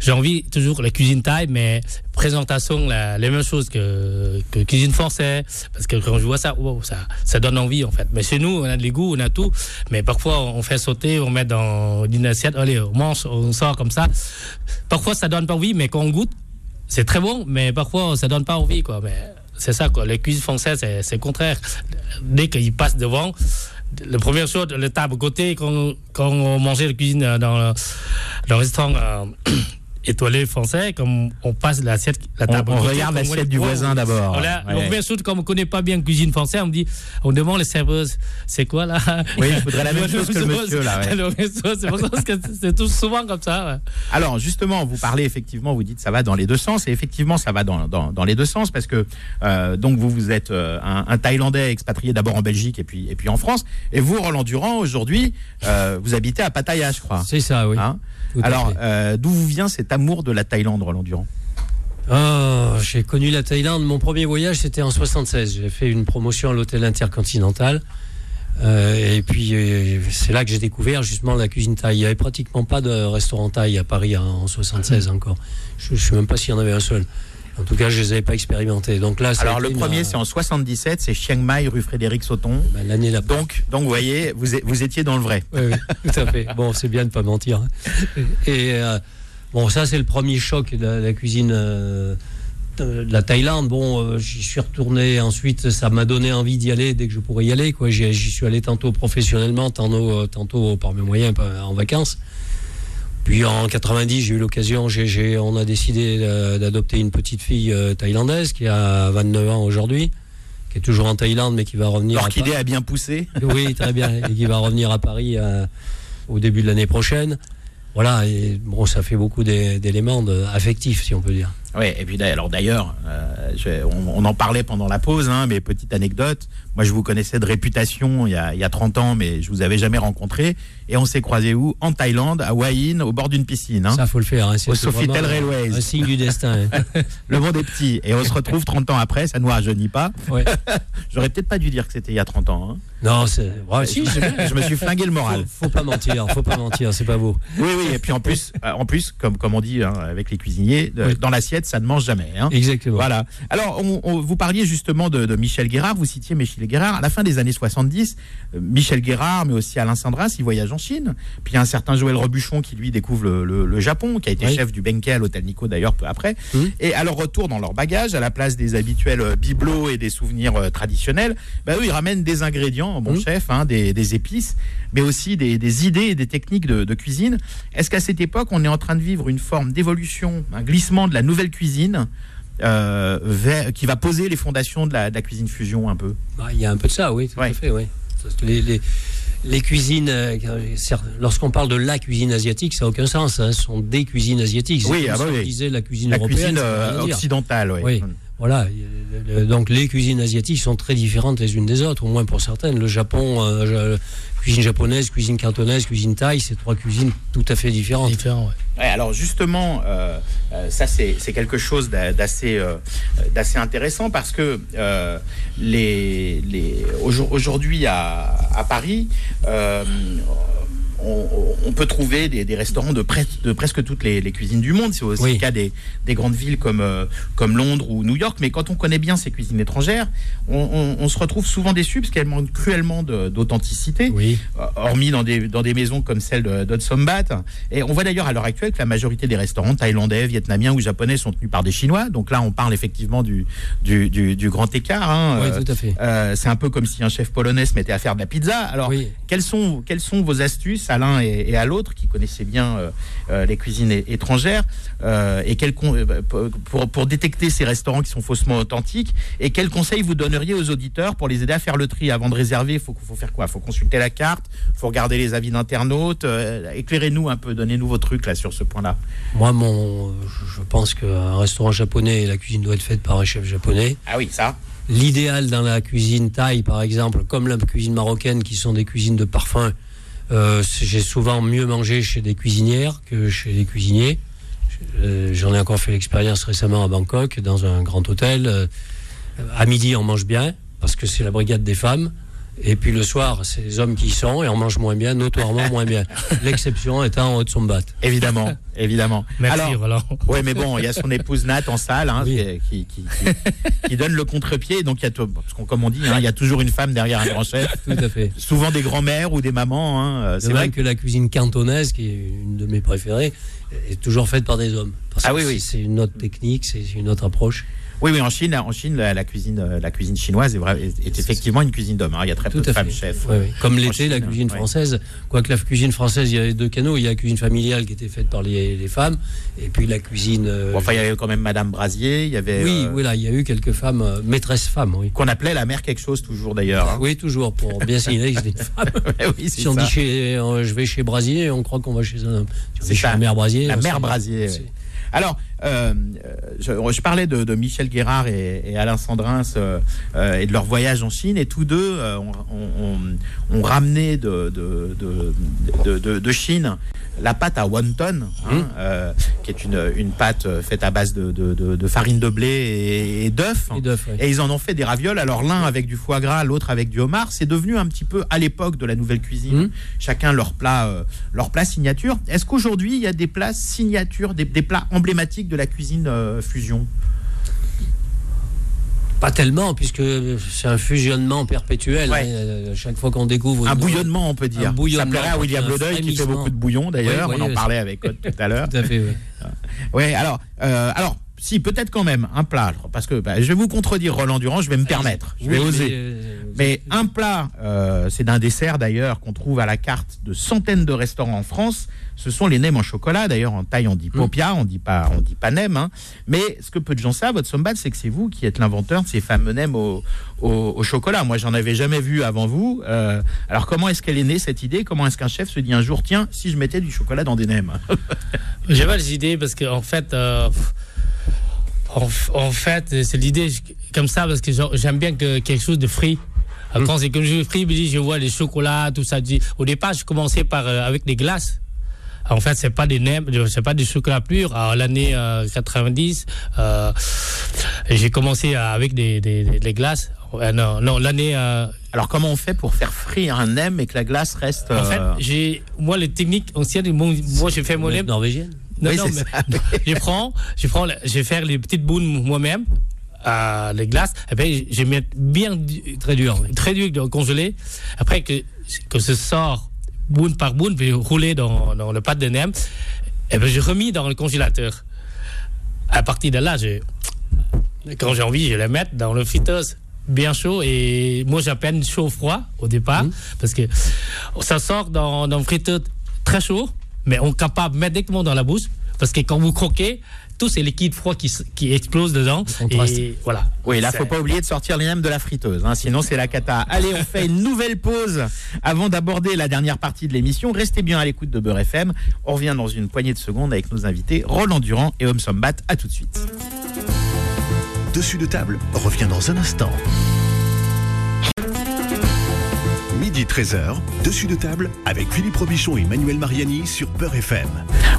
[SPEAKER 3] J'ai envie toujours la cuisine thaï, mais présentation, la, les mêmes choses que, que cuisine française. Parce que quand je vois ça, wow, ça, ça donne envie, en fait. Mais chez nous, on a des goûts, on a tout. Mais parfois, on fait sauter, on met dans une assiette, allez, on mange, on sort comme ça. Parfois, ça donne pas envie, mais quand on goûte, c'est très bon, mais parfois, ça donne pas envie, quoi. Mais c'est ça, quoi. Les cuisines françaises, c'est le contraire. Dès qu'ils passent devant, la première chose, le table côté, quand, on mangeait la cuisine dans le, dans le restaurant euh, étoilé français, comme on passe l'assiette, la
[SPEAKER 2] On-
[SPEAKER 3] table
[SPEAKER 2] on
[SPEAKER 3] côté,
[SPEAKER 2] regarde l'assiette
[SPEAKER 3] on-
[SPEAKER 2] du voisin d'abord.
[SPEAKER 3] La première chose, comme on connaît pas bien la cuisine française, on me dit, on demande les serveuses, c'est quoi là?
[SPEAKER 2] Oui, il faudrait la même [laughs] chose que le monsieur, là, ouais.
[SPEAKER 3] C'est tout souvent comme ça. ouais.
[SPEAKER 2] Alors justement, vous parlez effectivement, vous dites ça va dans les deux sens, et effectivement ça va dans, dans, dans les deux sens parce que euh, donc vous vous êtes euh, un, un Thaïlandais expatrié d'abord en Belgique et puis et puis en France, et vous Roland Durand aujourd'hui euh, vous habitez à Pattaya, je crois.
[SPEAKER 4] C'est ça, oui.
[SPEAKER 2] Hein? Alors euh, d'où vous vient cet amour de la Thaïlande, Roland Durand
[SPEAKER 4] Oh, j'ai connu la Thaïlande. Mon premier voyage, c'était en 76. J'ai fait une promotion à l'hôtel Intercontinental. Euh, et puis, euh, c'est là que j'ai découvert justement la cuisine thaï. Il n'y avait pratiquement pas de restaurant thaï à Paris hein, en 76 encore. Je ne sais même pas s'il y en avait un seul. En tout cas, je ne les avais pas expérimentés. Donc là,
[SPEAKER 2] Alors le premier
[SPEAKER 4] ma-
[SPEAKER 2] c'est en 77, c'est Chiang Mai rue Frédéric Sauton.
[SPEAKER 4] ben, l'année d'après.
[SPEAKER 2] Donc donc vous voyez, vous vous étiez dans le vrai.
[SPEAKER 4] Oui, oui, [laughs] tout à fait. Bon, c'est bien de ne pas mentir. hein. Et euh, bon, ça, c'est le premier choc de la, la cuisine euh, de la Thaïlande. Bon, euh, j'y suis retourné ensuite. Ça m'a donné envie d'y aller dès que je pourrais y aller. quoi. J'y suis allé tantôt professionnellement, tantôt, euh, tantôt par mes moyens, en vacances. Puis en 90, j'ai eu l'occasion, on a décidé euh, d'adopter une petite fille euh, thaïlandaise qui a 29 ans aujourd'hui, qui est toujours en Thaïlande, mais qui va revenir. à
[SPEAKER 2] L'orchidée
[SPEAKER 4] Paris.
[SPEAKER 2] a bien poussé. [laughs]
[SPEAKER 4] Oui, très bien. Et qui va revenir à Paris euh, au début de l'année prochaine. Voilà, et bon, ça fait beaucoup d'é- d'éléments affectifs, si on peut dire.
[SPEAKER 2] Oui, et puis d'ailleurs- alors d'ailleurs, euh, on, on en parlait pendant la pause, hein, mais petite anecdote, moi je vous connaissais de réputation il y, a, il y a 30 ans, mais je vous avais jamais rencontré, et on s'est croisés où? En Thaïlande, à Hua Hin, au bord d'une piscine. hein.
[SPEAKER 4] Ça, faut le faire. Hein,
[SPEAKER 2] Au Sofitel Railways.
[SPEAKER 4] Un signe du destin. hein. [laughs]
[SPEAKER 2] Le monde est petit, et on se retrouve 30 ans après, ça ne nous rajeunit pas.
[SPEAKER 4] Ouais. [laughs]
[SPEAKER 2] J'aurais peut-être pas dû dire que c'était il y a 30 ans. hein.
[SPEAKER 4] Non, c'est. ouais, si.
[SPEAKER 2] Je me suis flingué le moral.
[SPEAKER 4] Faut, faut pas mentir, faut pas mentir, c'est pas beau.
[SPEAKER 2] Oui, oui, et puis en plus, euh, en plus comme, comme on dit hein, avec les cuisiniers,
[SPEAKER 4] Oui.
[SPEAKER 2] dans l'assiette, ça ne mange jamais. hein.
[SPEAKER 4] Exactement.
[SPEAKER 2] Voilà. Alors, on- on- vous parliez justement de, de Michel Guérard, vous citiez Michel Guérard. À la fin des années 70, euh, Michel Guérard, mais aussi Alain Sandras, il voyage en Chine. Puis il y a un certain Joël Robuchon qui, lui, découvre le, le- le Japon, qui a été
[SPEAKER 4] Oui.
[SPEAKER 2] chef du Benke à l'hôtel Nico, d'ailleurs, peu après.
[SPEAKER 4] Mhm.
[SPEAKER 2] Et à leur retour dans leur bagage, à la place des habituels euh, bibelots et des souvenirs euh, traditionnels, bah, eux, ils ramènent des ingrédients, bon
[SPEAKER 4] Mhm.
[SPEAKER 2] chef, hein, des, des épices, mais aussi des, des idées et des techniques de, de cuisine. Est-ce qu'à cette époque, on est en train de vivre une forme d'évolution, un glissement de la nouvelle cuisine euh, vers- qui va poser les fondations de la, de la cuisine fusion un peu
[SPEAKER 4] Bah, Il y a un peu de ça, oui, tout
[SPEAKER 2] Ouais.
[SPEAKER 4] à fait, oui. Les, les- les cuisines, euh, lorsqu'on parle de la cuisine asiatique, ça n'a aucun sens. hein, ce sont des cuisines asiatiques.
[SPEAKER 2] Oui, ah bah
[SPEAKER 4] on
[SPEAKER 2] oui.
[SPEAKER 4] disait la cuisine
[SPEAKER 2] La
[SPEAKER 4] européenne.
[SPEAKER 2] cuisine euh, occidentale, oui.
[SPEAKER 4] Oui. Voilà. Donc les cuisines asiatiques sont très différentes les unes des autres, au moins pour certaines. Le Japon, euh, cuisine japonaise, cuisine cantonaise, cuisine thaï, c'est trois cuisines tout à fait différentes.
[SPEAKER 3] Différent,
[SPEAKER 2] ouais. alors justement, euh, euh, ça c'est quelque chose d'assez d'assez intéressant parce que les, les aujourd'hui à, à, Paris on, peut trouver des, restaurants de, de, presque toutes les, cuisines du monde. C'est aussi le cas des, grandes villes comme, euh, comme Londres ou New York. Mais quand on connaît bien ces cuisines étrangères, on, se retrouve souvent déçu parce qu'elles manquent cruellement d'authenticité.
[SPEAKER 4] Oui.
[SPEAKER 2] Euh, hormis dans des, dans des maisons comme celle d'Otsombat. Et on voit d'ailleurs à l'heure actuelle que la majorité des restaurants thaïlandais, vietnamiens ou japonais sont tenus par des Chinois. Donc là, on parle effectivement du, du, grand écart.
[SPEAKER 4] Hein. Oui, tout à fait.
[SPEAKER 2] Euh, c'est un peu comme si un chef polonais se mettait à faire de la pizza. Alors, quelles, sont, quelles sont vos astuces à l'un et, à l'autre, qui connaissaient bien euh, euh, les cuisines étrangères, euh, et quel pour, pour détecter ces restaurants qui sont faussement authentiques, et quels conseils vous donneriez aux auditeurs pour les aider à faire le tri avant de réserver? Il faut, faut faire quoi? Il faut consulter la carte, il faut regarder les avis d'internautes? Éclairez-nous un peu, donnez-nous vos trucs là sur ce point-là.
[SPEAKER 4] Moi, mon, je pense qu'un restaurant japonais, la cuisine doit être faite par un chef japonais.
[SPEAKER 2] Ah oui, ça.
[SPEAKER 4] L'idéal dans la cuisine thaï, par exemple, comme la cuisine marocaine, qui sont des cuisines de parfum, euh, j'ai souvent mieux mangé chez des cuisinières que chez des cuisiniers. Euh, j'en ai encore fait l'expérience récemment à Bangkok, dans un grand hôtel. Euh, à midi, on mange bien, parce que c'est la brigade des femmes. Et puis le soir, c'est les hommes qui y sont et on mange moins bien, notoirement moins bien. [laughs] L'exception étant en haut de son bat.
[SPEAKER 2] Évidemment, évidemment. [laughs]
[SPEAKER 3] Merci, Alors,
[SPEAKER 2] Ouais, mais bon, il y a son épouse Nat en salle hein, qui, qui, qui, donne le contre-pied. Donc, il y a, parce qu'on, comme on dit, hein, il y a toujours une femme derrière un grand chef.
[SPEAKER 4] Tout à fait.
[SPEAKER 2] Souvent des grands-mères ou des mamans. Hein.
[SPEAKER 4] C'est vrai que... la cuisine cantonaise, qui est une de mes préférées, est toujours faite par des hommes.
[SPEAKER 2] ah oui, oui.
[SPEAKER 4] C'est une autre technique, c'est une autre approche.
[SPEAKER 2] Oui, oui, en Chine, en Chine, la, cuisine, euh, la cuisine chinoise est, est, effectivement une cuisine d'hommes. Hein. Il y a très peu de femmes chefs.
[SPEAKER 4] Comme l'était la cuisine française. Quoique la cuisine française, il y avait deux canaux. Il y a la cuisine familiale qui était faite par les, femmes, et puis la cuisine.
[SPEAKER 2] Euh, enfin, il y avait quand même Madame Brasier. Il y avait.
[SPEAKER 4] Oui, euh, il y a eu quelques femmes, maîtresses femmes, oui.
[SPEAKER 2] Qu'on appelait la mère quelque chose toujours d'ailleurs. Hein.
[SPEAKER 4] Oui, toujours pour bien signaler que c'était une femme. [laughs] si on dit chez, je vais chez Brasier, on croit qu'on va chez un homme.
[SPEAKER 2] c'est chez la mère Brasier. La mère Brasier. Alors, euh, je, parlais de, Michel Guérard et, Alain Sandrins euh, euh, et de leur voyage en Chine, et tous deux ont, ramené de, Chine la pâte à wonton, hein, mmh. qui est une, pâte faite à base de, farine de blé et, d'œufs. Et, ils en ont fait des ravioles. Alors l'un avec du foie gras, l'autre avec du homard. C'est devenu un petit peu à l'époque de la nouvelle cuisine, mmh. chacun leur plat, leur plat signature. Est-ce qu'aujourd'hui il y a des plats signature, des, des plats emblématiques de la cuisine euh, fusion?
[SPEAKER 4] Pas tellement, puisque c'est un fusionnement perpétuel. Hein, euh, chaque fois qu'on découvre.
[SPEAKER 2] Un bouillonnement, on peut dire. Un
[SPEAKER 4] bouillonnement.
[SPEAKER 2] Ça plairait à William Ledeuil qui fait beaucoup de bouillon, d'ailleurs. on en parlait avec tout à [laughs] l'heure.
[SPEAKER 4] Tout à fait,
[SPEAKER 2] oui. alors, euh, alors si, peut-être quand même, un plat. Parce que bah, je vais vous contredire, Roland Durand, je vais me permettre. Je vais oser. Euh, mais, un plat, euh, c'est d'un dessert d'ailleurs qu'on trouve à la carte de centaines de restaurants en France. Ce sont les nems en chocolat. D'ailleurs, en taille, on dit mmh. popia, on dit pas, on dit pas nem. Hein. Mais ce que peu de gens savent, votre sombat, c'est que c'est vous qui êtes l'inventeur de ces fameux nems au, au, chocolat. Moi, j'en avais jamais vu avant vous. Euh, alors, comment est-ce qu'elle est née cette idée? Comment est-ce qu'un chef se dit un jour, tiens, si je mettais du chocolat dans des nems? [laughs]
[SPEAKER 3] J'ai pas les idées parce qu'en en fait. En, fait, c'est l'idée comme ça parce que j'aime bien que quelque chose de frit. Hmm. Quand c'est que je frit, je vois les chocolats, tout ça. Au départ, je commençais par euh, avec des glaces. En fait, c'est pas des nems, c'est pas du chocolat pur. À l'année 90, euh, euh, j'ai commencé avec des, des, glaces. non, non l'année.
[SPEAKER 2] Alors, comment on fait pour faire frire un nem et que la glace reste
[SPEAKER 3] En fait, j'ai moi les techniques anciennes. Moi, j'ai fait mon nem
[SPEAKER 4] norvégienne?
[SPEAKER 3] Non, non, mais [laughs] je prends, je prends, je vais faire les petites boules moi-même, à les glaces. Et puis, je mets bien très dur, très dur congelé. Après que que ce sort boule par boule, je vais rouler dans, dans le pâte de nem. Et puis, je remis dans le congélateur. À partir de là, je, quand j'ai envie, je les mets dans le friteuse bien chaud et moi j'appelle chaud froid au départ mmh. parce que ça sort dans, dans le friteuse très chaud mais on est capable de mettre directement dans la bouche parce que quand vous croquez, tous ces liquides froids qui, qui explosent dedans. Et voilà.
[SPEAKER 2] Oui, là, faut pas oublier de sortir les nems de la friteuse, hein, sinon c'est la cata. Allez, on fait une nouvelle pause avant d'aborder la dernière partie de l'émission. Restez bien à l'écoute de Beurre FM. On revient dans une poignée de secondes avec nos invités Roland Durand et Homme Sombat. À tout de suite.
[SPEAKER 1] dessus de table revient dans un instant. Midi 13h, dessus de table avec Philippe Robichon et Manuel Mariani sur Peur FM.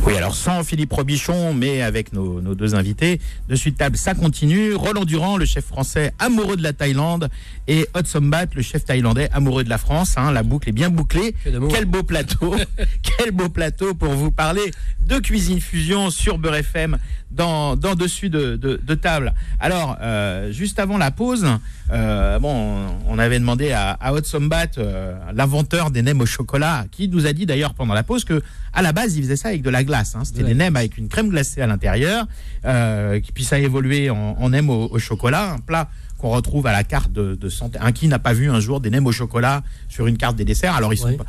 [SPEAKER 2] Oui, alors sans Philippe Robichon, mais avec nos, nos deux invités, dessus de table, ça continue. Roland Durand, le chef français amoureux de la Thaïlande, et Hot Sombat, le chef thaïlandais amoureux de la France. hein. la boucle est bien bouclée. Quel beau plateau, [laughs] quel beau plateau pour vous parler de cuisine fusion sur Beurre FM dans, dans dessus de, de, de table. Alors, euh, juste avant la pause, euh, bon, on avait demandé à, à Hot Sombat, euh, l'inventeur des nems au chocolat, qui nous a dit d'ailleurs pendant la pause que à la base, il faisait ça avec de la glace. hein. C'était
[SPEAKER 4] Ouais.
[SPEAKER 2] des nems avec une crème glacée à l'intérieur, euh, qui puis ça a évolué en, en nems au, au chocolat, un plat qu'on retrouve à la carte de, de santé. Un qui n'a pas vu un jour des nems au chocolat sur une carte des desserts Alors ils sont pas-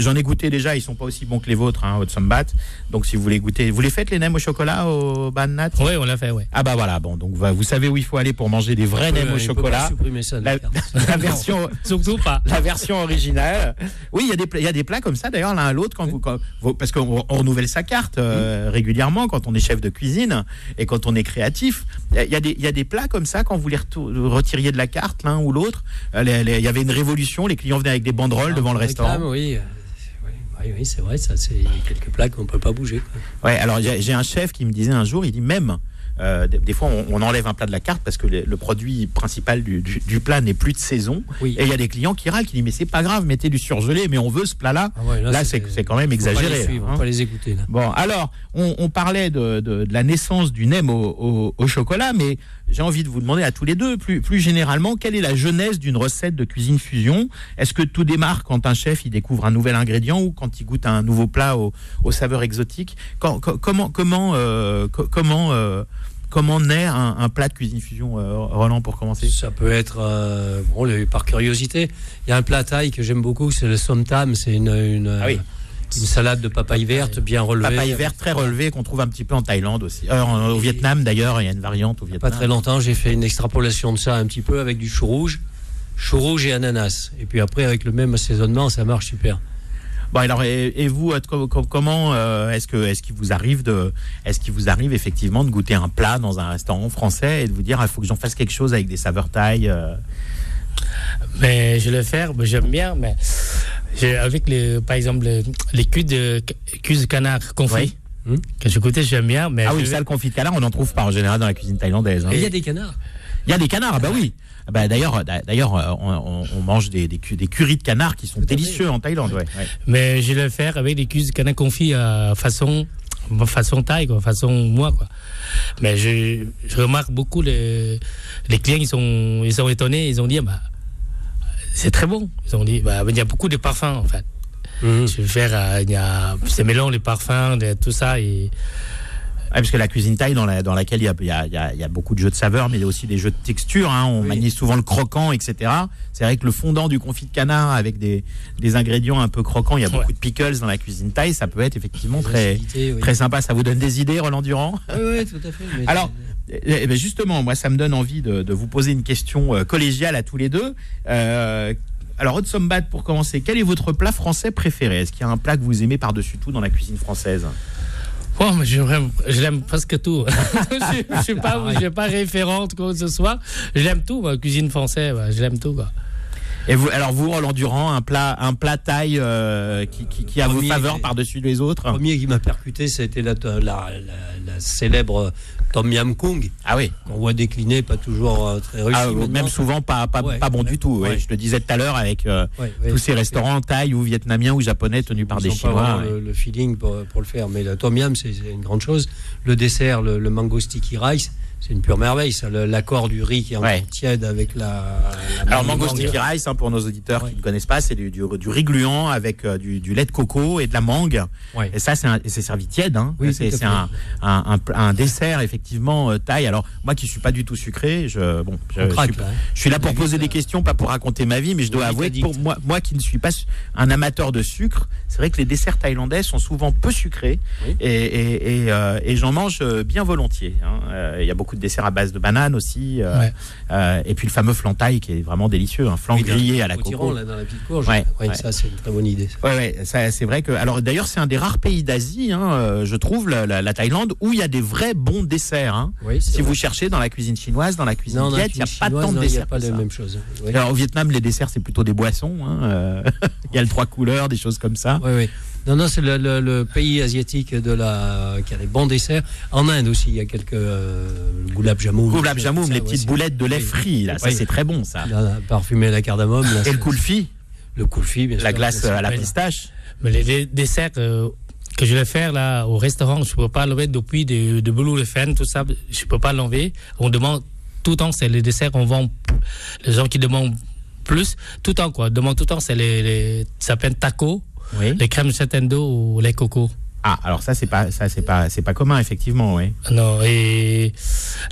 [SPEAKER 2] j'en- ai goûté déjà, ils sont pas aussi bons que les vôtres, hein, Hot Sombat. Donc si vous voulez goûter, vous les faites les nems au chocolat au Banat
[SPEAKER 3] Oui, on l'a fait, oui.
[SPEAKER 2] Ah bah voilà, bon donc va- vous savez où il faut aller pour manger des vrais nems au chocolat.
[SPEAKER 4] ça
[SPEAKER 2] La, [laughs] version
[SPEAKER 3] Surtout pas.
[SPEAKER 2] la version originale. Oui, il y a des plats, il y a des plats comme ça d'ailleurs l'un à l'autre quand vous, quand vous- parce qu'on on renouvelle sa carte euh, régulièrement quand on est chef de cuisine et quand on est créatif. Il y a- des- il y a des plats comme ça quand vous les retou- retiriez de la carte l'un ou l'autre. euh, Il y avait une révolution, les clients venaient avec des banderoles devant le restaurant.
[SPEAKER 4] Oui, oui, c'est vrai, ça, c'est quelques plats qu'on peut pas bouger. quoi.
[SPEAKER 2] Ouais, alors j'ai un chef qui me disait un jour, il dit même. Euh, des, des fois, on, on enlève un plat de la carte parce que le, le produit principal du, du- du plat n'est plus de saison.
[SPEAKER 4] Oui.
[SPEAKER 2] Et il y a des clients qui râlent, qui disent mais c'est pas grave, mettez du surgelé, mais on veut ce plat-là.
[SPEAKER 4] Ah ouais,
[SPEAKER 2] Là, c'est c'est quand même
[SPEAKER 4] pas
[SPEAKER 2] exagéré.
[SPEAKER 4] les suivre,
[SPEAKER 2] hein.
[SPEAKER 4] pas les écouter. Là.
[SPEAKER 2] Bon, alors, on, on parlait de, de- de la naissance du nem au, au- au chocolat, mais j'ai envie de vous demander à tous les deux, plus, plus généralement, quelle est la genèse d'une recette de cuisine fusion? Est-ce que tout démarre quand un chef il découvre un nouvel ingrédient ou quand il goûte un nouveau plat aux, aux saveurs exotiques Quand- Comment, comment, euh, co- comment, euh, comment naît un, un plat de cuisine fusion, euh, Roland, pour commencer?
[SPEAKER 4] Ça peut être, euh, bon, par curiosité, il y a un plat thaï que j'aime beaucoup, c'est le somtam, c'est une, une,
[SPEAKER 2] Ah oui.
[SPEAKER 4] une salade de papaye verte bien relevée.
[SPEAKER 2] Papaye verte très relevé qu'on trouve un petit peu en Thaïlande aussi. Euh, au Vietnam d'ailleurs, il y a une variante au
[SPEAKER 4] Pas
[SPEAKER 2] Vietnam.
[SPEAKER 4] très longtemps, j'ai fait une extrapolation de ça un petit peu avec du chou rouge, chou rouge et ananas. Et puis après, avec le même assaisonnement, ça marche super.
[SPEAKER 2] Bon alors et, et vous euh, co- co- comment euh, est-ce que est-ce qu'il vous arrive de est-ce qu'il vous arrive effectivement de goûter un plat dans un restaurant français et de vous dire il faut que j'en fasse quelque chose avec des saveurs thaï euh,
[SPEAKER 3] Mais je le mais j'aime bien, mais avec les, par exemple les, culs de de canard confit
[SPEAKER 2] Oui.
[SPEAKER 4] Hmm.
[SPEAKER 3] que j'ai goûté, j'aime bien, mais
[SPEAKER 2] Ah oui
[SPEAKER 3] je
[SPEAKER 2] ça
[SPEAKER 3] vais-
[SPEAKER 2] le confit de canard on n'en trouve pas en général dans la cuisine thaïlandaise. hein.
[SPEAKER 4] Et il y a des canards.
[SPEAKER 2] Il y a des canards ah bah oui. Ah Bah, d'ailleurs, d'a- d'ailleurs, euh, on, on- on mange des, des, cu- des currys de canard qui sont délicieux en Thaïlande. Ouais, ouais.
[SPEAKER 3] mais je vais le faire avec des culs de canard confit à façon façon taille quoi, façon moi quoi. Mais je, je remarque beaucoup les les clients ils sont ils sont étonnés, ils ont dit bah c'est très bon. Ils ont dit bah il y a beaucoup de parfums en fait.
[SPEAKER 4] Mhm.
[SPEAKER 3] Je vais faire euh, il y a c'est mélange les parfums, de- tout ça et
[SPEAKER 2] Ouais, parce que la cuisine thaï dans, la, dans laquelle il y a, y, a, y a- il y a beaucoup de jeux de saveurs, mais il y a aussi des jeux de texture. hein. On
[SPEAKER 4] Oui.
[SPEAKER 2] manie souvent le croquant, etc. C'est vrai que le fondant du confit de canard avec des, des ingrédients un peu croquants, il y a
[SPEAKER 3] Ouais.
[SPEAKER 2] beaucoup de pickles dans la cuisine thaï, ça peut être effectivement très,
[SPEAKER 4] oui.
[SPEAKER 2] très sympa. Ça vous donne des idées, Roland Durand?
[SPEAKER 4] Oui, tout à fait. mais-
[SPEAKER 2] Alors, Eh ben justement, moi, ça me donne envie de, de vous poser une question euh, collégiale à tous les deux. Euh, alors, Hot Sombat, pour commencer, quel est votre plat français préféré? Est-ce qu'il y a un plat que vous aimez par-dessus tout dans la cuisine française?
[SPEAKER 3] Bon, mais j'aime, je l'aime presque tout. [laughs] je, je suis pas, je suis pas référente quoi que ce soit. Je l'aime tout, moi, cuisine française, je l'aime tout quoi.
[SPEAKER 2] Et vous, alors vous, Roland Durand, un plat, un plat taille euh, qui, qui, qui a vos faveurs par-dessus les autres
[SPEAKER 4] Le premier qui m'a percuté, c'était la, la, la- la célèbre Tom Yam Kung,
[SPEAKER 2] Ah oui.
[SPEAKER 4] qu'on voit décliner, pas toujours euh, très réussi.
[SPEAKER 2] Ah, même souvent pas, pas,
[SPEAKER 4] Ouais,
[SPEAKER 2] pas bon
[SPEAKER 4] ouais,
[SPEAKER 2] du tout. ouais. Je le disais tout à l'heure avec euh, tous ces restaurants thaï ou vietnamiens ou japonais tenus par des
[SPEAKER 4] pas
[SPEAKER 2] Chinois.
[SPEAKER 4] le, le feeling pour, pour le faire. Mais le tom yam, c'est une grande chose. Le dessert, le, le mango sticky rice, c'est une pure merveille. ça. L'accord du riz qui est
[SPEAKER 2] Ouais.
[SPEAKER 4] tiède avec la. la
[SPEAKER 2] Alors mango sticky rice, hein, pour nos auditeurs
[SPEAKER 4] Ouais.
[SPEAKER 2] qui ne connaissent pas, c'est du, du, du riz gluant avec euh, du, du lait de coco et de la mangue.
[SPEAKER 4] Ouais.
[SPEAKER 2] Et ça, c'est servi tiède. Hein.
[SPEAKER 4] Oui,
[SPEAKER 2] c'est un, un dessert effectivement euh, taille. Alors moi qui suis pas du tout sucré, je bon, je, suis,
[SPEAKER 4] hein.
[SPEAKER 2] je suis là pour poser des
[SPEAKER 4] là.
[SPEAKER 2] questions, pas pour raconter ma vie, mais je dois avouer que pour moi, moi qui ne suis pas un amateur de sucre, c'est vrai que les desserts thaïlandais sont souvent peu sucrés
[SPEAKER 4] Oui.
[SPEAKER 2] et, et, et, euh, et j'en mange euh, bien volontiers. hein. Euh, Il y a beaucoup de desserts à base de bananes aussi, euh,
[SPEAKER 3] Ouais.
[SPEAKER 2] euh, et puis le fameux flan thaï qui est vraiment délicieux, un flan
[SPEAKER 4] Oui, dans-
[SPEAKER 2] grillé à la coco.
[SPEAKER 4] là, dans la petite courge.
[SPEAKER 2] Ouais.
[SPEAKER 4] Ça, c'est une très bonne idée.
[SPEAKER 2] c'est vrai que. Alors, d'ailleurs, c'est un des rares pays d'Asie, hein, euh, je trouve, la, la- la Thaïlande, où il y a des vrais bons desserts. Desserts. hein.
[SPEAKER 4] Oui,
[SPEAKER 2] Si
[SPEAKER 4] vrai.
[SPEAKER 2] vous cherchez dans la cuisine chinoise, dans la cuisine
[SPEAKER 4] Non, la
[SPEAKER 2] viette, il n'y a pas
[SPEAKER 4] chinoise,
[SPEAKER 2] tant de
[SPEAKER 4] non, il y a
[SPEAKER 2] desserts.
[SPEAKER 4] pas
[SPEAKER 2] que
[SPEAKER 4] la
[SPEAKER 2] ça.
[SPEAKER 4] même chose. Oui.
[SPEAKER 2] Alors, au Vietnam, les desserts, c'est plutôt des boissons. hein, euh, Il y a le trois couleurs, des choses comme ça.
[SPEAKER 4] Oui, oui. Non, non, c'est le, le- le pays asiatique de la, qui a des bons desserts. En Inde aussi, il y a quelques euh, gulab jamoun. Choses
[SPEAKER 2] jamoun, les
[SPEAKER 4] ça,
[SPEAKER 2] petites
[SPEAKER 4] ouais,
[SPEAKER 2] boulettes de lait
[SPEAKER 4] oui.
[SPEAKER 2] frit, là, ça c'est très bon ça.
[SPEAKER 4] là, Parfumé à la cardamome. là,
[SPEAKER 2] Et le kulfi,
[SPEAKER 4] Le kulfi, bien
[SPEAKER 2] la
[SPEAKER 4] sûr,
[SPEAKER 2] glace
[SPEAKER 4] bien sûr.
[SPEAKER 2] à la pistache.
[SPEAKER 3] Mais les, les desserts euh, que je vais faire là au restaurant, je peux pas l'enlever depuis de, de boulot fan, tout ça, je peux pas l'enlever. On demande tout le temps, c'est les desserts, on vend les gens qui demandent plus, tout le temps quoi, demande tout le temps, c'est les, les ça s'appelle taco,
[SPEAKER 2] Oui.
[SPEAKER 3] les crèmes châtaignes-d'eau ou les cocos.
[SPEAKER 2] Ah, alors ça c'est pas ça c'est pas c'est pas commun effectivement, oui.
[SPEAKER 3] Non, et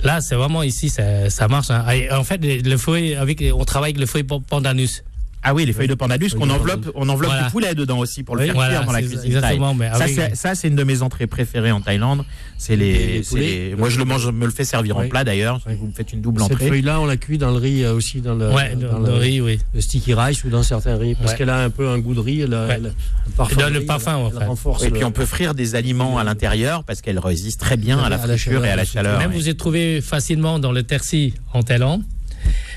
[SPEAKER 3] là, c'est vraiment ici, ça, ça marche. hein. En fait, le avec, on travaille avec le feuille pandanus.
[SPEAKER 2] Ah oui, les feuilles de pandanus qu'on enveloppe, on enveloppe
[SPEAKER 3] Voilà.
[SPEAKER 2] du poulet dedans aussi pour le
[SPEAKER 3] Oui,
[SPEAKER 2] faire
[SPEAKER 3] voilà,
[SPEAKER 2] cuire dans la cuisine
[SPEAKER 3] exactement, mais
[SPEAKER 2] Ça, c'est- ça c'est une de mes entrées préférées en Thaïlande. C'est
[SPEAKER 4] Les-
[SPEAKER 2] les,
[SPEAKER 4] les
[SPEAKER 2] les- moi je le mange, je me le fais servir en plat d'ailleurs.
[SPEAKER 4] Oui.
[SPEAKER 2] Vous me faites une double
[SPEAKER 4] Cette
[SPEAKER 2] entrée.
[SPEAKER 4] feuille-là, on la cuit dans le riz euh, aussi, dans le,
[SPEAKER 3] ouais,
[SPEAKER 4] dans
[SPEAKER 3] le,
[SPEAKER 4] le-
[SPEAKER 3] le riz, oui.
[SPEAKER 4] le sticky rice ou dans certains riz, parce
[SPEAKER 3] Ouais.
[SPEAKER 4] qu'elle a un peu un goût de riz, elle a,
[SPEAKER 3] Ouais.
[SPEAKER 4] elle a un parfum.
[SPEAKER 3] Elle donne le parfum,
[SPEAKER 4] elle,
[SPEAKER 3] en fait.
[SPEAKER 4] renforce
[SPEAKER 2] Et puis on peut frire des aliments à l'intérieur parce qu'elles résistent très bien à la friture et à la
[SPEAKER 4] chaleur.
[SPEAKER 3] Même vous êtes trouvé facilement dans le Terci en Thaïlande.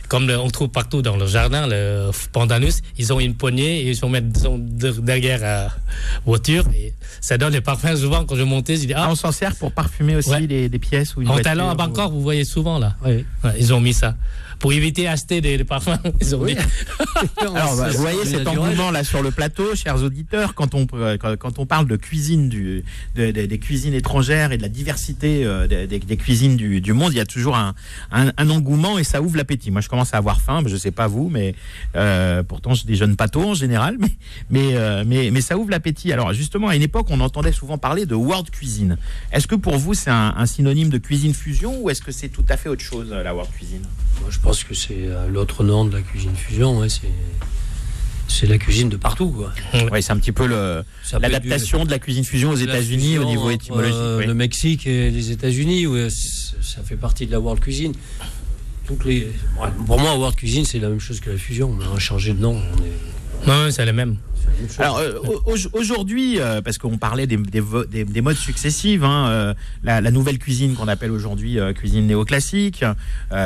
[SPEAKER 3] Comme le- on trouve partout dans le jardin, le pandanus, ils ont une poignée et ils sont de- derrière la voiture. Et ça donne les parfums. Souvent, quand je montais, je dis
[SPEAKER 2] Ah, on s'en sert pour parfumer aussi
[SPEAKER 3] Ouais.
[SPEAKER 2] des, des pièces ou une
[SPEAKER 3] en
[SPEAKER 2] voiture
[SPEAKER 3] à
[SPEAKER 2] ou-
[SPEAKER 3] Bangkok, vous voyez souvent là.
[SPEAKER 4] Oui.
[SPEAKER 3] Ouais, ils ont mis ça. Pour éviter d'acheter des, des parfums, [laughs] ils ont
[SPEAKER 4] Oui.
[SPEAKER 3] mis. [laughs]
[SPEAKER 2] Alors, bah, vous voyez cet engouement là sur le plateau, chers auditeurs, quand on euh, quand, quand on parle de cuisine du de- de- des cuisines étrangères et de la diversité euh, des, des- des cuisines du, du monde, il y a toujours un, un, un engouement et ça ouvre l'appétit. Moi, je commence à avoir faim, mais je sais pas vous, mais euh, pourtant je déjeune pas tôt en général, [laughs] mais mais euh, mais, mais ça ouvre l'appétit. Alors justement, à une époque, on entendait souvent parler de world cuisine. Est-ce que pour vous c'est un, un synonyme de cuisine fusion ou est-ce que c'est tout à fait autre chose la world cuisine?
[SPEAKER 4] Moi, je pense que c'est euh, l'autre nom de la cuisine fusion, ouais, c'est c'est la cuisine de partout. quoi.
[SPEAKER 2] Oui, c'est un petit peu
[SPEAKER 4] du-
[SPEAKER 2] l'adaptation de la cuisine fusion aux États-Unis au niveau
[SPEAKER 4] entre,
[SPEAKER 2] étymologique.
[SPEAKER 4] euh,
[SPEAKER 2] oui.
[SPEAKER 4] Le Mexique et les États-Unis, ouais, c- ça fait partie de la world cuisine. Toutes les, ouais, pour moi, world cuisine, c'est la même chose que la fusion. On a changé de nom. on est-
[SPEAKER 3] Non, c'est
[SPEAKER 4] la même.
[SPEAKER 2] Alors euh, au- aujourd'hui, euh, parce qu'on parlait des, des, vo- des- des modes successives, hein, euh, la, la nouvelle cuisine qu'on appelle aujourd'hui cuisine néoclassique,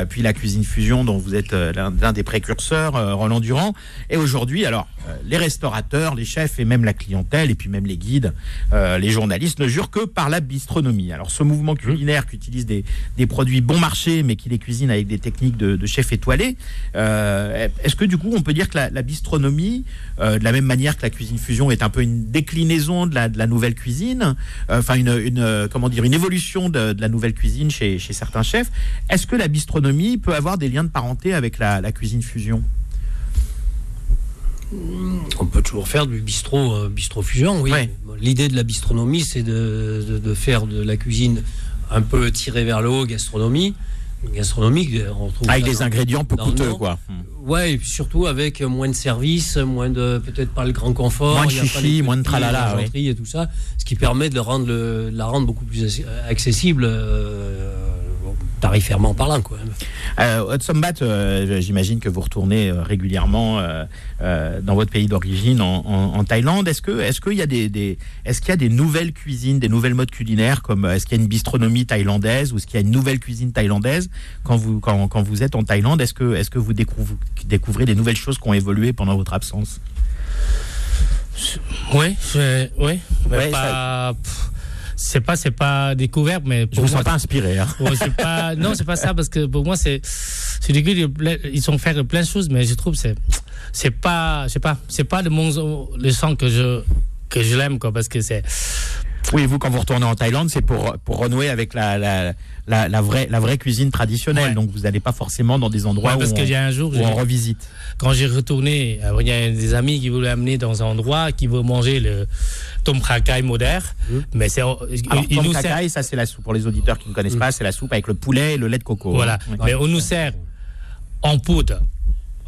[SPEAKER 2] puis la cuisine fusion dont vous êtes l'un des précurseurs, Roland Durand. Et aujourd'hui, alors les restaurateurs, les chefs et même la clientèle et puis même les guides, les journalistes ne jurent que par la bistronomie. Alors ce mouvement culinaire qui utilise des, produits bon marché mais qui les cuisine avec des techniques de, de chef étoilé, euh, est-ce que du coup on peut dire que la, la bistronomie, de la même manière que la cuisine fusion est un peu une déclinaison de la, de la nouvelle cuisine, euh, enfin une, une, euh, comment dire une évolution de, de la nouvelle cuisine chez, chez certains chefs. Est-ce que la bistronomie peut avoir des liens de parenté avec la, la cuisine fusion?
[SPEAKER 4] On peut toujours faire du bistrot, euh, bistrot fusion, oui.
[SPEAKER 2] Ouais.
[SPEAKER 4] L'idée de la bistronomie, c'est de, de- de faire de la cuisine un peu tirée vers le haut, gastronomie. Gastronomique, on retrouve
[SPEAKER 2] Avec
[SPEAKER 4] ça
[SPEAKER 2] des ingrédients peu coûteux quoi.
[SPEAKER 4] Ouais, et puis surtout avec moins de services, moins de peut-être pas le grand confort,
[SPEAKER 2] Moins de chichi, moins de tralala,
[SPEAKER 4] argenteries et tout ça, ce qui permet de le rendre le- de la rendre beaucoup plus ac- accessible euh, tarifairement parlant quoi.
[SPEAKER 2] Euh, Otsombat, euh, j'imagine que vous retournez euh, régulièrement euh, dans votre pays d'origine, en, en- en Thaïlande. Est-ce que, est-ce qu'il y a des, des- est-ce qu'il y a des nouvelles cuisines, des nouvelles modes culinaires, comme est-ce qu'il y a une bistronomie thaïlandaise ou est-ce qu'il y a une nouvelle cuisine thaïlandaise quand vous, quand, quand vous êtes en Thaïlande? Est-ce que, est-ce que vous découvrez, découvrez des nouvelles choses qui ont évolué pendant votre absence?
[SPEAKER 3] Oui, je- oui. Mais
[SPEAKER 2] Ouais,
[SPEAKER 3] pas. pff, C'est pas, c'est pas découvert, mais
[SPEAKER 2] Je
[SPEAKER 3] pour
[SPEAKER 2] vous
[SPEAKER 3] moi,
[SPEAKER 2] sens pas inspiré. hein.
[SPEAKER 3] Pas, [laughs] non, c'est pas ça parce que pour moi c'est, c'est du coup, ils sont faire plein de choses, mais je trouve c'est, c'est pas, je sais pas, c'est pas le mon, le sang que je, que je l'aime quoi, parce que c'est,
[SPEAKER 2] Oui, vous, quand vous retournez en Thaïlande, c'est pour, pour renouer avec la, la, la, la vraie, la vraie cuisine traditionnelle.
[SPEAKER 3] Ouais.
[SPEAKER 2] Donc, vous n'allez pas forcément dans des endroits
[SPEAKER 3] Ouais, parce
[SPEAKER 2] où,
[SPEAKER 3] y
[SPEAKER 2] on,
[SPEAKER 3] un jour,
[SPEAKER 2] où
[SPEAKER 3] j'ai-
[SPEAKER 2] on revisite.
[SPEAKER 3] quand j'ai retourné, euh, il y a des amis qui voulaient amener dans un endroit qui veut manger le tom kha kai moderne, mais c'est,
[SPEAKER 2] Alors, tom
[SPEAKER 3] nous
[SPEAKER 2] kha
[SPEAKER 3] servent-
[SPEAKER 2] kai, ça c'est la soupe. Pour les auditeurs qui ne connaissent pas, c'est la soupe avec le poulet et le lait de coco.
[SPEAKER 3] Voilà.
[SPEAKER 2] hein.
[SPEAKER 3] Mais on nous sert en poudre.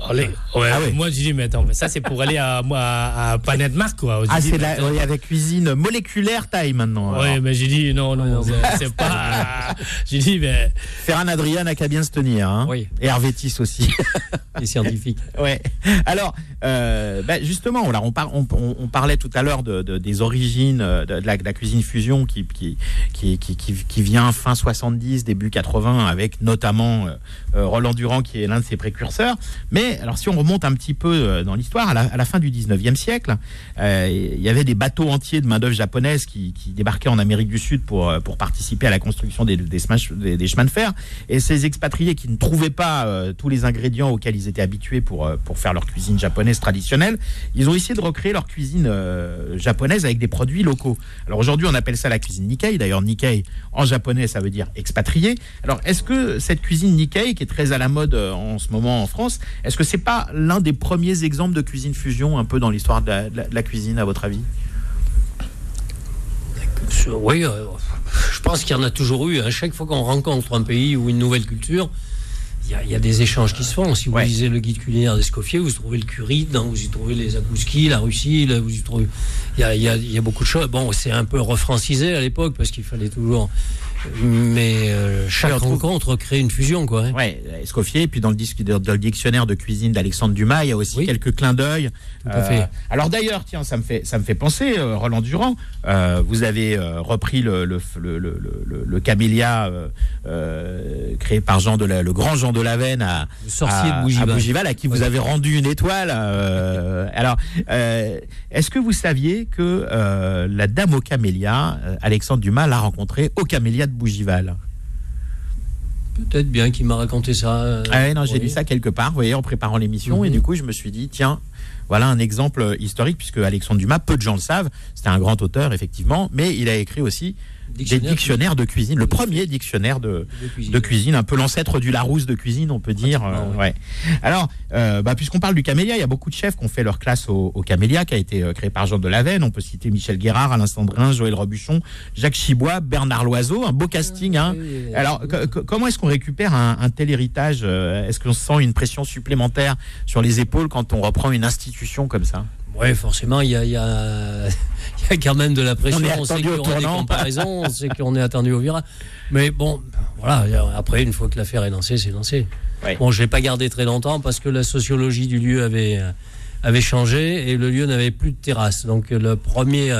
[SPEAKER 3] Allez, ouais,
[SPEAKER 2] Ah oui.
[SPEAKER 3] Moi, je dis, mais attends, mais ça, c'est pour aller à, à, à Planet Mark, quoi. Je
[SPEAKER 2] Ah,
[SPEAKER 3] dis,
[SPEAKER 2] c'est
[SPEAKER 3] mais
[SPEAKER 2] la,
[SPEAKER 3] attends.
[SPEAKER 2] oui, avec cuisine moléculaire taille maintenant. alors.
[SPEAKER 3] Oui, mais j'ai dit, non, non,
[SPEAKER 4] non,
[SPEAKER 3] c'est- pas. [laughs] J'ai dit, mais.
[SPEAKER 2] Ferran Adrian n'a qu'à bien se tenir. Hein.
[SPEAKER 4] Oui.
[SPEAKER 2] Et Hervétis aussi. [laughs]
[SPEAKER 4] Les scientifiques.
[SPEAKER 2] ouais. Alors, euh, bah, justement, on, on, par, on, on, parlait tout à l'heure de, de, des origines euh, de, de, la, de, la, cuisine fusion qui, qui, qui, qui, qui vient fin 70, début 80, avec notamment euh, Roland Durand qui est l'un de ses précurseurs. Mais alors, si on remonte un petit peu dans l'histoire, à la, fin du 19e siècle, euh, il y avait des bateaux entiers de main-d'œuvre japonaise qui, débarquaient en Amérique du Sud pour, pour participer à la construction des, chemins de fer. Et ces expatriés qui ne trouvaient pas euh, tous les ingrédients auxquels ils étaient habitués pour, euh, faire leur cuisine japonaise traditionnelle, ils ont essayé de recréer leur cuisine euh, japonaise avec des produits locaux. Alors aujourd'hui, on appelle ça la cuisine Nikkei. D'ailleurs, Nikkei en japonais, ça veut dire expatrié. Alors, est-ce que cette cuisine Nikkei, qui est très à la mode en ce moment en France, est-ce que c'est pas l'un des premiers exemples de cuisine fusion un peu dans l'histoire de, la, cuisine, à votre avis?
[SPEAKER 4] Oui, euh, je pense qu'il y en a toujours eu. À chaque fois qu'on rencontre un pays ou une nouvelle culture, il y, y, a des échanges qui se font. Si vous ouais. lisez le guide culinaire d'Escoffier, vous trouvez le curry, dedans, vous y trouvez les akouskis, la Russie, là, vous y trouvez. Il y a, y, a, y a, beaucoup de choses. Bon, c'est un peu refrancisé à l'époque parce qu'il fallait toujours mais euh, chaque rencontre crée une fusion, quoi. Hein.
[SPEAKER 2] Ouais, Escoffier, puis dans le, disque, dans le dictionnaire de cuisine d'Alexandre Dumas, il y a aussi oui. quelques clins d'œil.
[SPEAKER 4] Euh,
[SPEAKER 2] alors d'ailleurs, tiens, ça me fait, ça me fait penser, euh, Roland Durand, euh, vous avez repris le, le, le, le, le camélia créé par Jean de la, le grand Jean de Lavenne à,
[SPEAKER 4] le sorcier
[SPEAKER 2] à,
[SPEAKER 4] de Bougival.
[SPEAKER 2] à, Bougival, à qui vous avez rendu une étoile. alors, est-ce que vous saviez que la dame au camélia, Alexandre Dumas, l'a rencontrée au camélia de Bougival
[SPEAKER 4] Peut-être bien qu'il m'a raconté ça. Euh,
[SPEAKER 2] ah ouais, non, j'ai lu ça quelque part, vous voyez, en préparant l'émission, mm -hmm. et du coup, je me suis dit, tiens, voilà un exemple historique, puisque Alexandre Dumas, peu de gens le savent, c'était un grand auteur, effectivement, mais il a écrit aussi dictionnaire des dictionnaires de cuisine, le premier dictionnaire de, de cuisine, de cuisine un peu l'ancêtre du Larousse de cuisine, on peut dire. Euh, ouais. Alors, euh, bah, puisqu'on parle du camélia, il y a beaucoup de chefs qui ont fait leur classe au, au camélia, qui a été euh, créé par Jean de Lavenne. On peut citer Michel Guérard, Alain Sandrin, Joël Robuchon, Jacques Chibois, Bernard Loiseau, un beau casting. Hein. Alors, comment est-ce qu'on récupère un, un, tel héritage Est-ce qu'on sent une pression supplémentaire sur les épaules quand on reprend une institution comme ça?
[SPEAKER 4] Oui, forcément, il y a, y, a, y a, quand même de la pression. On,
[SPEAKER 2] on
[SPEAKER 4] sait qu'il y aura des comparaisons, on sait qu'on est attendu au virage. Mais bon, voilà, après, une fois que l'affaire est lancée, c'est lancé. Oui. Bon, je ne l'ai pas gardé très longtemps parce que la sociologie du lieu avait, avait changé et le lieu n'avait plus de terrasse. Donc, le premier,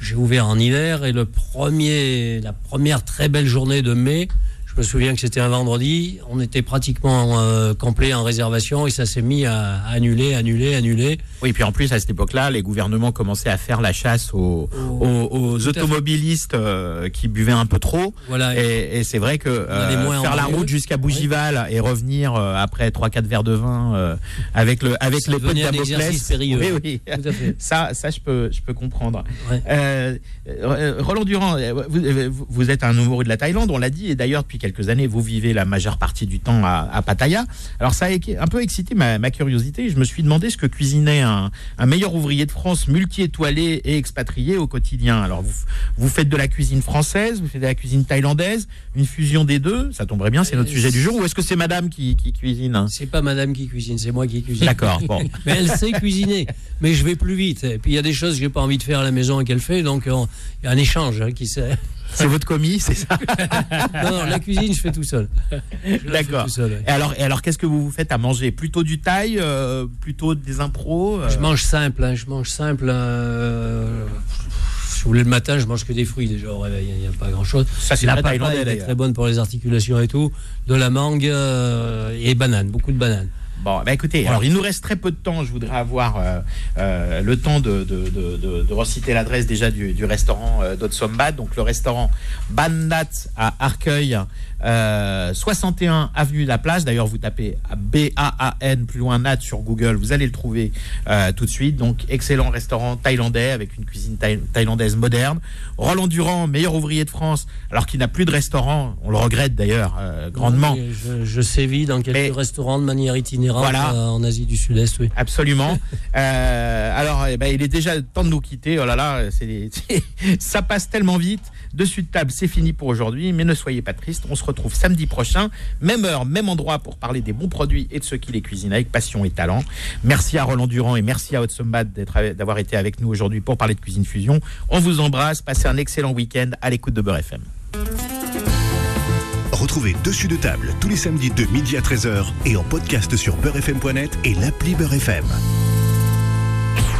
[SPEAKER 4] j'ai ouvert en hiver et le premier, la première très belle journée de mai, je me souviens que c'était un vendredi, on était pratiquement euh, complet en réservation et ça s'est mis à annuler, annuler, annuler.
[SPEAKER 2] Oui, puis en plus à cette époque-là, les gouvernements commençaient à faire la chasse aux, aux, aux automobilistes euh, qui buvaient un peu trop.
[SPEAKER 4] Voilà.
[SPEAKER 2] Et, et c'est vrai que euh, faire la route jusqu'à Bougival oui. et revenir euh, après 3-4 verres de vin avec le avec
[SPEAKER 4] ça
[SPEAKER 2] les
[SPEAKER 4] potes.
[SPEAKER 2] Oui, oui. ça, ça je peux je peux comprendre.
[SPEAKER 4] Ouais.
[SPEAKER 2] Roland Durand, vous, vous êtes un amoureux de la Thaïlande, on l'a dit, et d'ailleurs depuis quelques années, vous vivez la majeure partie du temps à, à Pattaya. Alors ça a un peu excité ma, ma, curiosité. Je me suis demandé ce que cuisinait un, un meilleur ouvrier de France, multi-étoilé et expatrié au quotidien. Alors vous, vous faites de la cuisine française, vous faites de la cuisine thaïlandaise, une fusion des deux. Ça tomberait bien, c'est notre sujet du jour. Ou est-ce que c'est Madame qui, qui cuisine?
[SPEAKER 4] C'est pas Madame qui cuisine, c'est moi qui cuisine.
[SPEAKER 2] D'accord. Bon. [laughs]
[SPEAKER 4] mais elle sait cuisiner. Mais je vais plus vite. Et puis il y a des choses que j'ai pas envie de faire à la maison et qu'elle fait, donc il y a un échange hein, qui s'est
[SPEAKER 2] c'est votre commis, c'est ça [laughs]
[SPEAKER 4] non, non, la cuisine, je fais tout seul.
[SPEAKER 2] D'accord. Ouais. Et alors, et alors qu'est-ce que vous vous faites à manger? Plutôt du thaï euh, Plutôt des impros euh...
[SPEAKER 4] Je mange simple, hein, je mange simple. Euh, si vous voulez, le matin, je mange que des fruits déjà au réveil, il n'y a, pas grand-chose.
[SPEAKER 2] Ça, c'est la
[SPEAKER 4] papaye, est très bonne pour les articulations et tout. De la mangue euh, et banane, beaucoup de bananes.
[SPEAKER 2] Bon, bah écoutez, alors il nous reste très peu de temps. Je voudrais avoir euh, euh, le temps de, de, de, de reciter l'adresse déjà du, du restaurant euh, d'Otsombad. Donc le restaurant Bandat à Arcueil, euh, 61 avenue de la Place. D'ailleurs, vous tapez B-A-A-N plus loin Nat sur Google, vous allez le trouver euh, tout de suite. Donc excellent restaurant thaïlandais avec une cuisine thaï thaïlandaise moderne. Roland Durand, meilleur ouvrier de France, alors qu'il n'a plus de restaurant. On le regrette d'ailleurs euh, grandement.
[SPEAKER 4] Oui, je, je, sévis dans quelques Mais, restaurants de manière itinérante voilà. euh, en Asie du Sud-Est, oui.
[SPEAKER 2] Absolument. [laughs] euh, alors, eh ben, il est déjà temps de nous quitter. Oh là là, c est, [laughs] c est, ça passe tellement vite. Dessus de table, c'est fini pour aujourd'hui. Mais ne soyez pas tristes. On se retrouve samedi prochain, même heure, même endroit, pour parler des bons produits et de ceux qui les cuisinent avec passion et talent. Merci à Roland Durand et merci à Haute d'avoir été avec nous aujourd'hui pour parler de cuisine fusion. On vous embrasse. Passez un excellent week-end à l'écoute de Beurre FM.
[SPEAKER 1] Retrouvez Dessus de table tous les samedis de midi à 13h et en podcast sur beurrefm.net et l'appli Beurre FM.